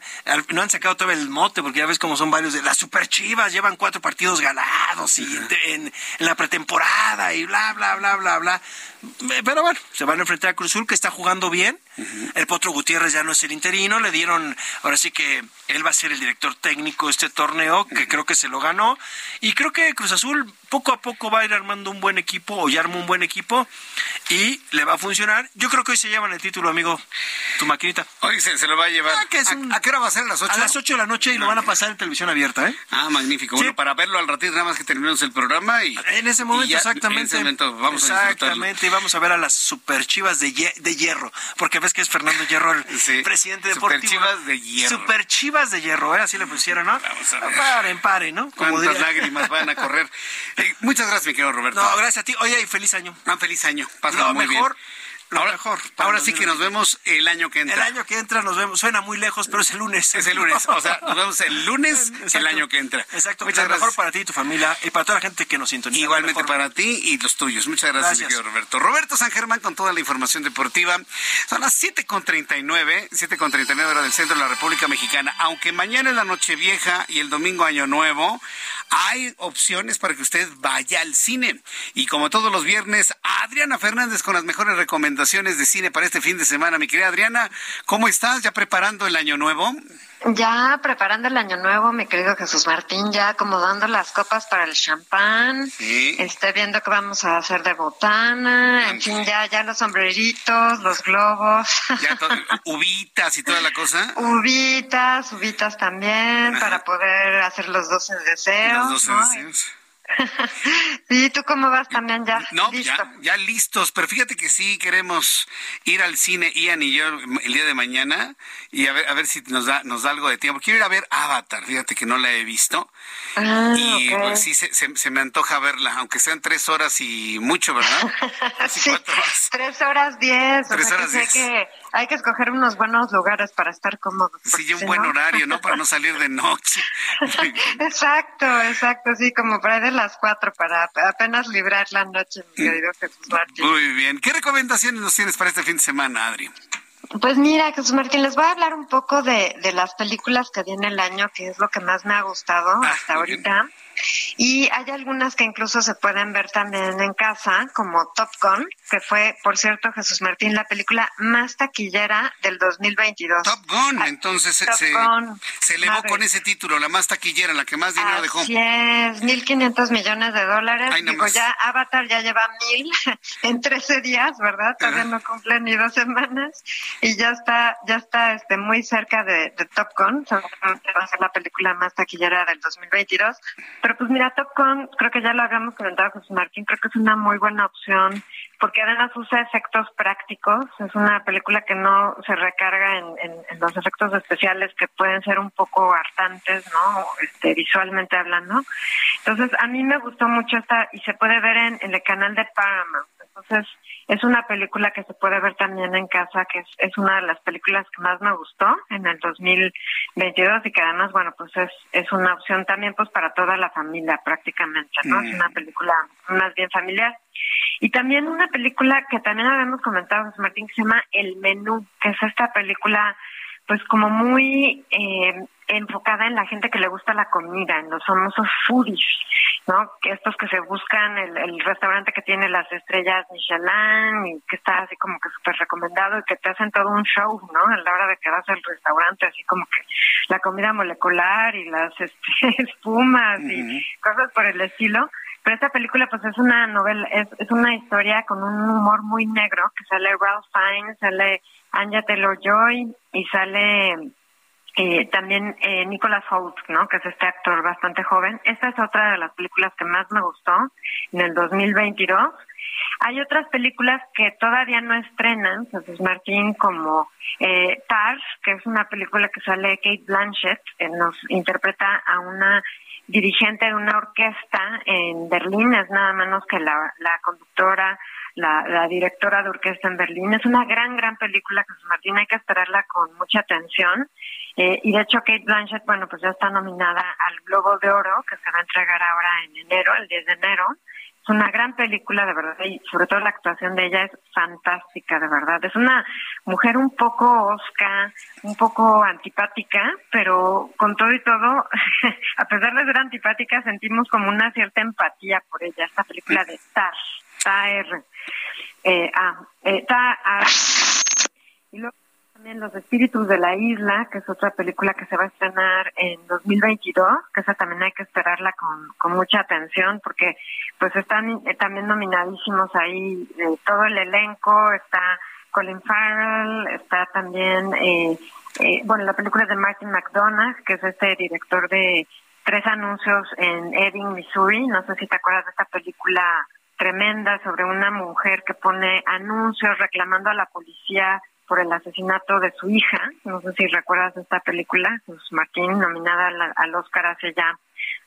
no han sacado todavía el mote, porque ya ves cómo son varios de las Super Chivas, llevan cuatro partidos ganados y en la pretemporada y bla, bla, bla, bla, bla. Eh, Pero bueno, se van a enfrentar a Cruz Azul, que está jugando bien. El Potro Gutiérrez ya no es el interino, le dieron, ahora sí que él va a ser el director técnico de este torneo, que creo que se lo ganó. Y creo que Cruz Azul poco a poco va a ir armando un buen equipo, o ya armó un buen equipo, y le va a funcionar. Yo creo que hoy se llevan el título, amigo, tu maquinita. hoy se, se lo va a llevar. Ah, que es ¿A- un- ¿A, qué hora va a ser? ¿A las 8? A las 8 de la noche y lo van a pasar en televisión abierta, ¿eh? Ah, magnífico. Bueno, para verlo al ratito, nada más que terminemos el programa y... En ese momento, y ya- exactamente. En ese momento vamos a disfrutarlo. Y vamos a ver a las super chivas de, de hierro, porque ves que es Fernando Hierro el Sí, presidente deportivo. Chivas de Hierro. Super chivas de hierro, ¿eh? así le pusieron, ¿no? Vamos a ver. Paren, paren, ¿no? Como ¿Cuántas lágrimas van a correr? Eh, muchas gracias, mi querido Roberto. No, gracias a ti. Oye, y feliz año. Un feliz año. Pásalo Lo muy mejor, bien. Lo ahora, mejor Ahora sí que nos vemos el año que entra. El año que entra nos vemos. Suena muy lejos, pero es el lunes. Es el lunes. O sea, nos vemos el lunes Exacto. el año que entra. Exacto. Muchas lo mejor gracias. para ti y tu familia y para toda la gente que nos sintoniza. Igualmente para ti y los tuyos. Muchas gracias, Gracias. mi querido Roberto. Roberto San Germán con toda la información deportiva. Son las 7.39, 7.39 hora del centro de la República Mexicana. Aunque mañana es la Nochevieja y el domingo Año Nuevo, hay opciones para que usted vaya al cine. Y como todos los viernes, Adriana Fernández con las mejores recomendaciones de cine para este fin de semana. Mi querida Adriana, ¿cómo estás? ¿Ya preparando el Año Nuevo? Ya preparando el año nuevo, mi querido Jesús Martín, ya acomodando las copas para el champán, Sí. estoy viendo que vamos a hacer de botana, en fin, ya, ya los sombreritos, los globos, Ya uvitas y toda la cosa. uvitas, uvitas también, para poder hacer los 12 deseos. Los 12 ¿no? deseos. Sí, ¿tú cómo vas también ya? No, Listo. ya, ya listos, pero fíjate que sí queremos ir al cine, Ian y yo, el día de mañana, y a ver, a ver si nos da, nos da algo de tiempo. Quiero ir a ver Avatar, fíjate que no la he visto. Ah, y pues sí, se, se- se me antoja verla, aunque sean tres horas y mucho, ¿verdad? Sí, cuatro horas. tres horas diez, o Tres que horas sé diez. que hay que escoger unos buenos lugares para estar cómodos. Sí, un buen no- horario, ¿no? Para no salir de noche. Exacto, exacto, sí, como por ahí de las cuatro para apenas librar la noche, mi querido Jesús Martín. Muy bien. ¿Qué recomendaciones nos tienes para este fin de semana, Adri? Pues mira, Jesús Martín, les voy a hablar un poco de, de las películas que viene el año, que es lo que más me ha gustado hasta ahorita. Y hay algunas que incluso se pueden ver también en casa, como Top Gun, que fue, por cierto, Jesús Martín, la película más taquillera del 2022. Top Gun, entonces Top se, Gun, se elevó Maverick. con ese título, la más taquillera, la que más dinero dejó. Así es, 1.500 millones de dólares. Ay, Digo, ya Avatar ya lleva mil en 13 días, ¿verdad? Todavía no cumple ni dos semanas y ya está, ya está este, muy cerca de, de Top Gun. Seguramente va a ser la película más taquillera del 2022. Pero pues mira, Top Gun, creo que ya lo habíamos comentado José Martín, creo que es una muy buena opción porque además usa efectos prácticos. Es una película que no se recarga en, los efectos especiales que pueden ser un poco hartantes, ¿no? Este, visualmente hablando. Entonces, a mí me gustó mucho esta y se puede ver en, en el canal de Paramount. Entonces, es una película que se puede ver también en casa, que es, es una de las películas que más me gustó en el 2022 y que además, bueno, pues es, es una opción también pues para toda la familia prácticamente, ¿no? Es una película más bien familiar. Y también una película que también habíamos comentado, Martín, que se llama El Menú, que es esta película pues como muy eh, enfocada en la gente que le gusta la comida, en los famosos foodies, ¿no? Que estos que se buscan el, restaurante que tiene las estrellas Michelin y que está así como que súper recomendado y que te hacen todo un show, ¿no? A la hora de que vas al restaurante, así como que la comida molecular y las este, espumas y cosas por el estilo. Pero esta película pues es una novela, es, es una historia con un humor muy negro, que sale Ralph Fiennes, sale Anya Taylor-Joy y sale eh, también eh, Nicholas Hoult, ¿no? Que es este actor bastante joven. Esta es otra de las películas que más me gustó en el 2022. Hay otras películas que todavía no estrenan, Jesús Martín, como eh, Tar, que es una película que sale Kate Blanchett, que nos interpreta a una dirigente de una orquesta en Berlín, es nada menos que la, la conductora la, directora de orquesta en Berlín. Es una gran, gran película, Jesús Martín, hay que esperarla con mucha atención. Eh, y de hecho, Kate Blanchett, bueno, pues ya está nominada al Globo de Oro, que se va a entregar ahora en enero, el 10 de enero. Una gran película, de verdad, y sobre todo la actuación de ella es fantástica, de verdad. Es una mujer un poco osca, un poco antipática, pero con todo y todo, a pesar de ser antipática, sentimos como una cierta empatía por ella, esta película de Tar, Tar eh, ah, eh, y luego también Los Espíritus de la Isla, que es otra película que se va a estrenar en 2022, que esa también hay que esperarla con, con mucha atención porque pues están eh, también nominadísimos ahí eh, todo el elenco, está Colin Farrell, está también, eh, bueno, la película de Martin McDonagh, que es este director de tres anuncios en Ebbing, Missouri, no sé si te acuerdas de esta película tremenda sobre una mujer que pone anuncios reclamando a la policía por el asesinato de su hija. No sé si recuerdas esta película, pues Martín, nominada al, Oscar hace ya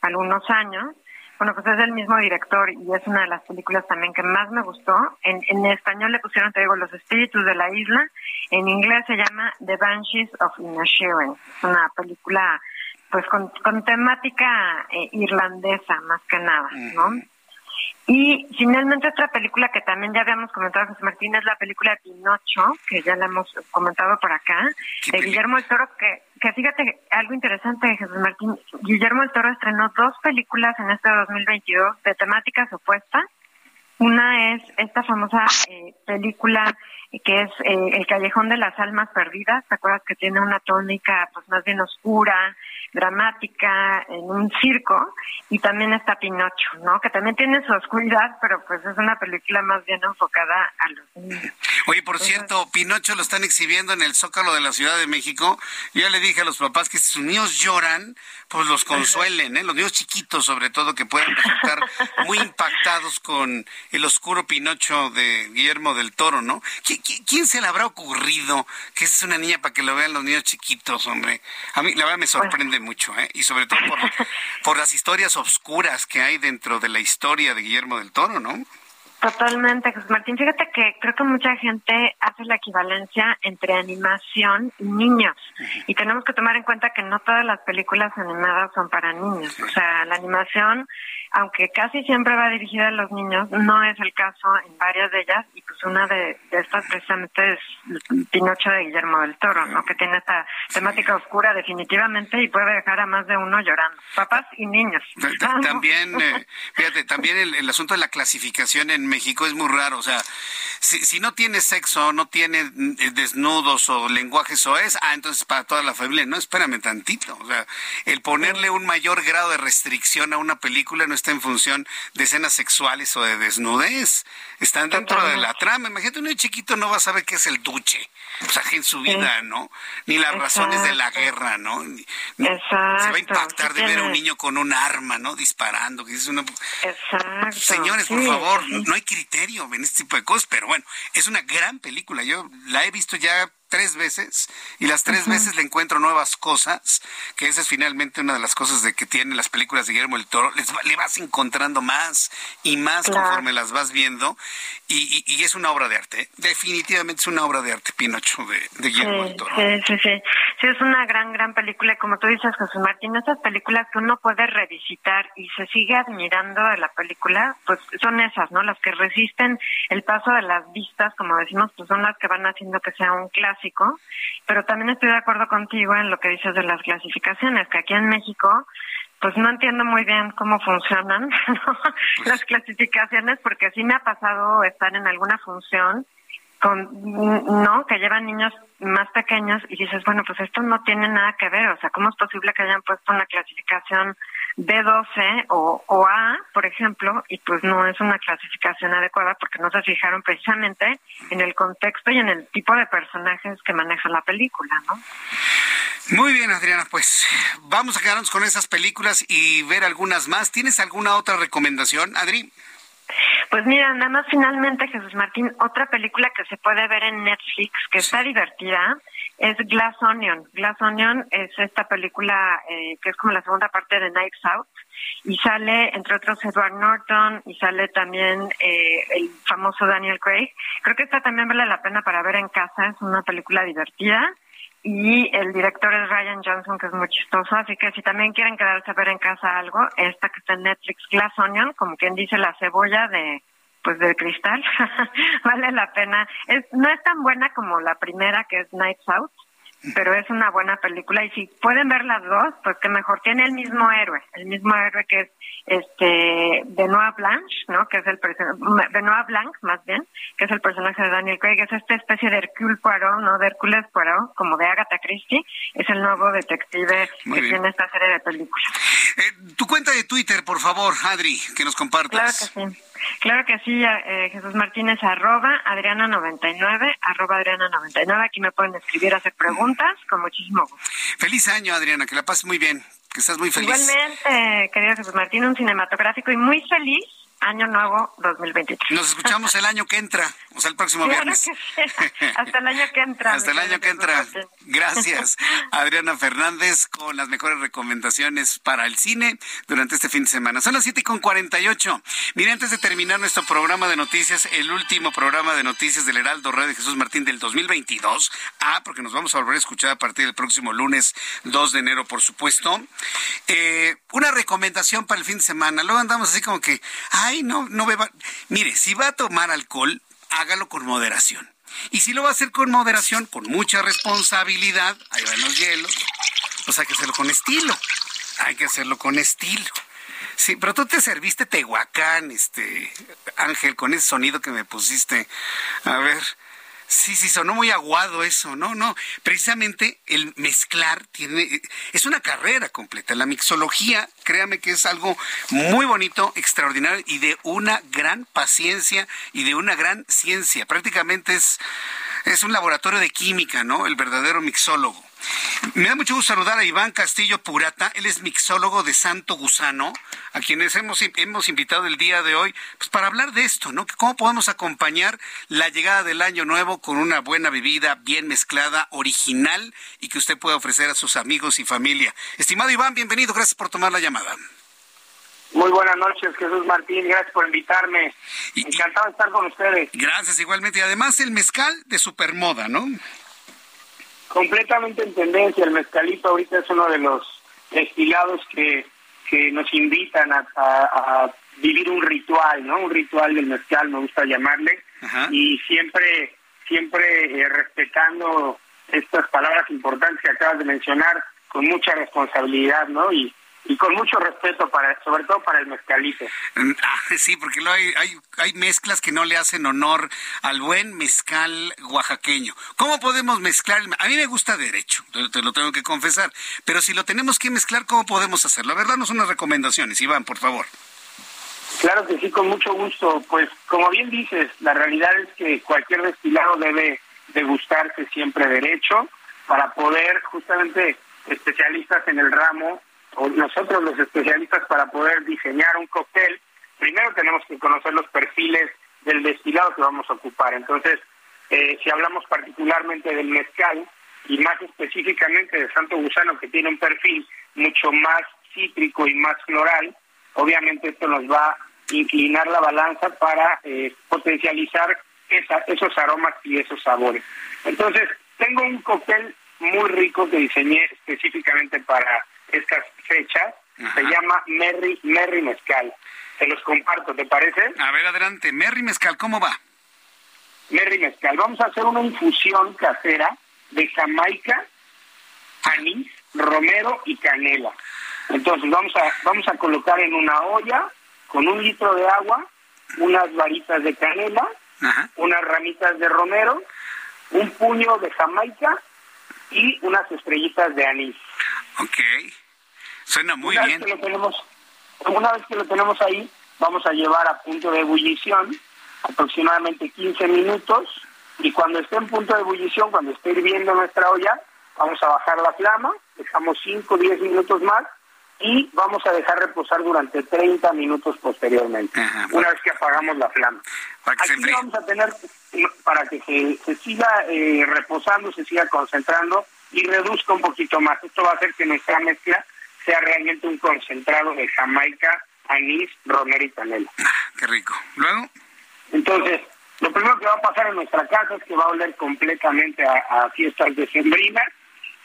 algunos años. Bueno, pues es el mismo director y es una de las películas también que más me gustó. En, en español le pusieron, te digo, Los Espíritus de la Isla. En inglés se llama The Banshees of Inisherin. Es una película pues con, con temática eh, irlandesa más que nada, ¿no? Y finalmente otra película que también ya habíamos comentado, José Martín, es la película Pinocho, que ya la hemos comentado por acá, de Guillermo del Toro, que, que fíjate, algo interesante, Jesús Martín, Guillermo del Toro estrenó dos películas en este 2022 de temáticas opuestas. Una es esta famosa eh, película que es eh, El Callejón de las Almas Perdidas, ¿te acuerdas que tiene una tónica pues más bien oscura, dramática, en un circo, y también está Pinocho, ¿no? Que también tiene su oscuridad, pero pues es una película más bien enfocada a los niños. Oye, por cierto, Pinocho lo están exhibiendo en el Zócalo de la Ciudad de México. Yo ya le dije a los papás que si sus niños lloran, pues los consuelen, ¿eh? Los niños chiquitos, sobre todo, que pueden resultar muy impactados con el oscuro Pinocho de Guillermo del Toro, ¿no? ¿Quién se le habrá ocurrido que es una niña para que lo vean los niños chiquitos, hombre? A mí la verdad me sorprende mucho, ¿eh? Y sobre todo por, por las historias oscuras que hay dentro de la historia de Guillermo del Toro, ¿no? Totalmente, José Martín. Fíjate que creo que mucha gente hace la equivalencia entre animación y niños. Y tenemos que tomar en cuenta que no todas las películas animadas son para niños. O sea, la animación aunque casi siempre va dirigida a los niños, no es el caso en varias de ellas, y pues una de, estas precisamente es Pinocho de Guillermo del Toro, ¿no? Que tiene esta temática oscura definitivamente y puede dejar a más de uno llorando, papás y niños. También, eh, fíjate, también el, asunto de la clasificación en México es muy raro, o sea, si, si no tiene sexo, no tiene eh, desnudos o lenguajes o es, ah, entonces para toda la familia, no, espérame tantito, o sea, el ponerle un mayor grado de restricción a una película no está en función de escenas sexuales o de desnudez. Están dentro de la trama. Imagínate, un niño chiquito no va a saber qué es el duche. O sea, en su vida, ¿no? Ni las razones de la guerra, ¿no? Exacto. Se va a impactar de ver a un niño con un arma, ¿no? Disparando. Que uno... Exacto. Señores, por favor, no criterio en este tipo de cosas, pero bueno, es una gran película. Yo la he visto ya tres veces y las tres veces le encuentro nuevas cosas, que esa es finalmente una de las cosas de que tienen las películas de Guillermo el Toro, les, le vas encontrando más y más conforme las vas viendo y, y, es una obra de arte, definitivamente es una obra de arte Pinocho de, de Guillermo el Toro. Sí, sí, sí, sí, es una gran, gran película y como tú dices José Martín, esas películas que uno puede revisitar y se sigue admirando de la película, pues son esas, ¿no? Las que resisten el paso de las vistas, como decimos, pues son las que van haciendo que sea un clásico pero también estoy de acuerdo contigo en lo que dices de las clasificaciones, que aquí en México pues no entiendo muy bien cómo funcionan las clasificaciones porque sí me ha pasado estar en alguna función con no que llevan niños más pequeños y dices bueno pues esto no tiene nada que ver o sea cómo es posible que hayan puesto una clasificación B12 o, o A por ejemplo y pues no es una clasificación adecuada porque no se fijaron precisamente en el contexto y en el tipo de personajes que maneja la película no muy bien, Adriana, pues vamos a quedarnos con esas películas y ver algunas más. ¿Tienes alguna otra recomendación, Adri? Pues mira, nada más finalmente, Jesús Martín, otra película que se puede ver en Netflix, que está divertida, es Glass Onion. Glass Onion es esta película eh, que es como la segunda parte de Knives Out y sale, entre otros, Edward Norton y sale también eh, el famoso Daniel Craig. Creo que esta también vale la pena para ver en casa, es una película divertida y el director es Ryan Johnson, que es muy chistoso, así que si también quieren quedarse a ver en casa algo, esta que está en Netflix, Glass Onion, como quien dice la cebolla de pues de cristal, vale la pena. Es, no es tan buena como la primera que es Nights Out, pero es una buena película y si pueden ver las dos, pues que mejor tiene el mismo héroe, el mismo héroe que es este Benoit Blanche, ¿no? Que es el Benoit Blanc, más bien, que es el personaje de Daniel Craig, es esta especie de Hercule Poirot, ¿no? De Hércules Poirot, como de Agatha Christie, es el nuevo detective que tiene esta serie de películas. Eh, tu cuenta de Twitter, por favor, Adri, que nos compartas. Claro que sí. Claro que sí, eh, Jesús Martínez, arroba Adriana99, arroba Adriana99. Aquí me pueden escribir, hacer preguntas, con muchísimo gusto. Feliz año, Adriana, que la pases muy bien, que estás muy feliz. Igualmente, querido Jesús Martín, un cinematográfico y muy feliz Año Nuevo 2023. Nos escuchamos el año que entra, o sea, el próximo viernes. Hasta el año que entra. Hasta el año que entra. Gracias, Adriana Fernández, con las mejores recomendaciones para el cine durante este fin de semana. Son las 7 con 48. Mire, antes de terminar nuestro programa de noticias, el último programa de noticias del Heraldo Radio de Jesús Martín del 2022. Ah, porque nos vamos a volver a escuchar a partir del próximo lunes 2 de enero, por supuesto. Eh, una recomendación para el fin de semana. Luego andamos así como que, ay, no, no beba. Mire, si va a tomar alcohol, hágalo con moderación. Y si lo va a hacer con moderación, con mucha responsabilidad, ahí van los hielos, pues hay que hacerlo con estilo. Hay que hacerlo con estilo. Sí, pero tú te serviste Tehuacán, este, Ángel, con ese sonido que me pusiste. A ver, Sí, sí, sonó muy aguado eso, no, no. Precisamente el mezclar tiene, es una carrera completa. La mixología, créame que es algo muy bonito, extraordinario y de una gran paciencia y de una gran ciencia. Prácticamente es, es un laboratorio de química, ¿no? El verdadero mixólogo. Me da mucho gusto saludar a Iván Castillo Purata, él es mixólogo de Santo Gusano, a quienes hemos, hemos invitado el día de hoy pues para hablar de esto, ¿no? ¿Cómo podemos acompañar la llegada del año nuevo con una buena bebida bien mezclada, original y que usted pueda ofrecer a sus amigos y familia? Estimado Iván, bienvenido, gracias por tomar la llamada. Muy buenas noches, Jesús Martín. Gracias por invitarme. Encantado de estar con ustedes. Gracias, igualmente. Y además el mezcal de supermoda, ¿no? completamente en tendencia. El mezcalito ahorita es uno de los destilados que, que nos invitan a, vivir un ritual, ¿no? Un ritual del mezcal, me gusta llamarle. Y siempre, siempre eh, respetando estas palabras importantes que acabas de mencionar con mucha responsabilidad, ¿no? Y, y con mucho respeto para sobre todo para el mezcalito. Ah, sí, porque hay, hay, hay mezclas que no le hacen honor al buen mezcal oaxaqueño. ¿Cómo podemos mezclar? A mí me gusta derecho, te lo tengo que confesar, pero si lo tenemos que mezclar, ¿cómo podemos hacerlo? A ver, danos unas recomendaciones, Iván, por favor. Claro que sí, con mucho gusto. Pues como bien dices, la realidad es que cualquier destilado debe degustarse siempre derecho para poder justamente especialistas en el ramo, nosotros los especialistas para poder diseñar un cóctel, primero tenemos que conocer los perfiles del destilado que vamos a ocupar. Entonces, eh, si hablamos particularmente del mezcal y más específicamente de Santo Gusano, que tiene un perfil mucho más cítrico y más floral, obviamente esto nos va a inclinar la balanza para eh, potencializar esos aromas y esos sabores. Entonces, tengo un cóctel muy rico que diseñé específicamente para estas fechas. Se llama Merry, Merry Mezcal. Se los comparto, ¿te parece? A ver, adelante. Merry Mezcal, ¿cómo va? Merry Mezcal. Vamos a hacer una infusión casera de Jamaica, anís, romero y canela. Entonces vamos a vamos a colocar en una olla con un litro de agua, unas varitas de canela, unas ramitas de romero, un puño de jamaica y unas estrellitas de anís. Ok, suena muy una bien. Vez que lo tenemos, una vez que lo tenemos ahí, vamos a llevar a punto de ebullición aproximadamente 15 minutos y cuando esté en punto de ebullición, cuando esté hirviendo nuestra olla, vamos a bajar la flama, dejamos 5 o 10 minutos más y vamos a dejar reposar durante 30 minutos posteriormente, una vez que apagamos la flama. Aquí vamos a tener, para que se, siga eh, reposando, se siga concentrando y reduzca un poquito más. Esto va a hacer que nuestra mezcla sea realmente un concentrado de Jamaica, anís, romero y canela. Qué rico. Luego. Entonces, lo primero que va a pasar en nuestra casa es que va a oler completamente a, a fiestas decembrinas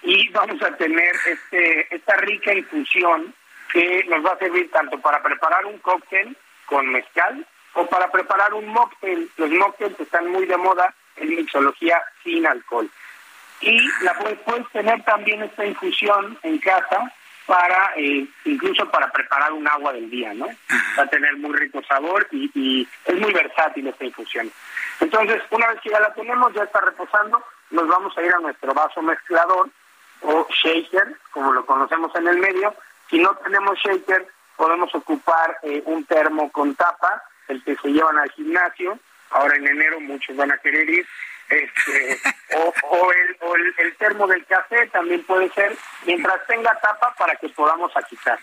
y vamos a tener este esta rica infusión que nos va a servir tanto para preparar un cóctel con mezcal o para preparar un mocktail. Los mocktails están muy de moda en mixología sin alcohol. Y la puedes, tener también esta infusión en casa para eh, incluso para preparar un agua del día, ¿no? Va a tener muy rico sabor y, y es muy versátil esta infusión. Entonces, una vez que ya la tenemos, ya está reposando, nos vamos a ir a nuestro vaso mezclador o shaker, como lo conocemos en el medio. Si no tenemos shaker, podemos ocupar eh, un termo con tapa, el que se llevan al gimnasio. Ahora en enero muchos van a querer ir. Este, o, el, termo del café también puede ser, mientras tenga tapa para que podamos agitar.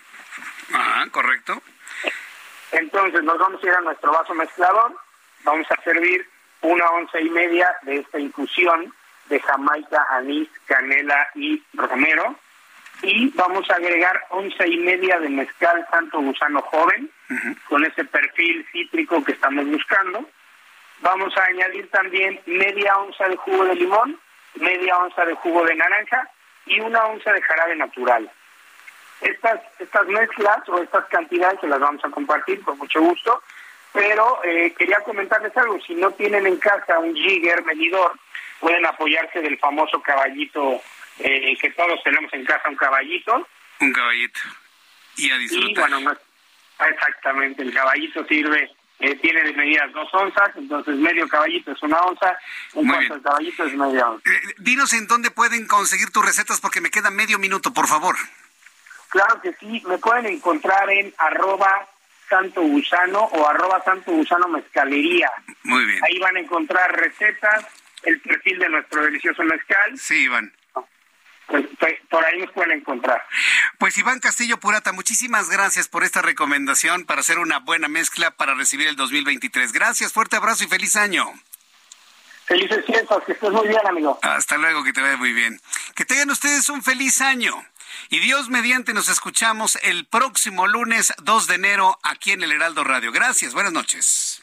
Ah, correcto. Entonces nos vamos a ir a nuestro vaso mezclador, vamos a servir una once y media de esta infusión de Jamaica, anís, canela y romero. Y vamos a agregar once y media de mezcal santo gusano joven, con ese perfil cítrico que estamos buscando. Vamos a añadir también media onza de jugo de limón, media onza de jugo de naranja y una onza de jarabe natural. Estas, estas mezclas o estas cantidades se las vamos a compartir con mucho gusto, pero eh, quería comentarles algo, si no tienen en casa un jigger medidor, pueden apoyarse del famoso caballito eh, que todos tenemos en casa, un caballito. Un caballito. Y a disfrutar. Y bueno, exactamente, el caballito sirve, eh, tiene de medidas dos onzas, entonces medio caballito es una onza, un cuarto de caballito es media onza. Eh, dinos en dónde pueden conseguir tus recetas porque me queda medio minuto, por favor. Claro que sí, me pueden encontrar en arroba santo gusano o arroba santo gusano mezcalería. Muy bien. Ahí van a encontrar recetas, el perfil de nuestro delicioso mezcal. Sí, Iván. Pues, pues, por ahí nos pueden encontrar. Pues Iván Castillo Purata, muchísimas gracias por esta recomendación para hacer una buena mezcla para recibir el 2023. Gracias, fuerte abrazo y feliz año. Felices fiestas, que estés muy bien, amigo. Hasta luego, que te vaya muy bien. Que tengan ustedes un feliz año. Y Dios mediante nos escuchamos el próximo lunes 2 de enero aquí en el Heraldo Radio. Gracias, buenas noches.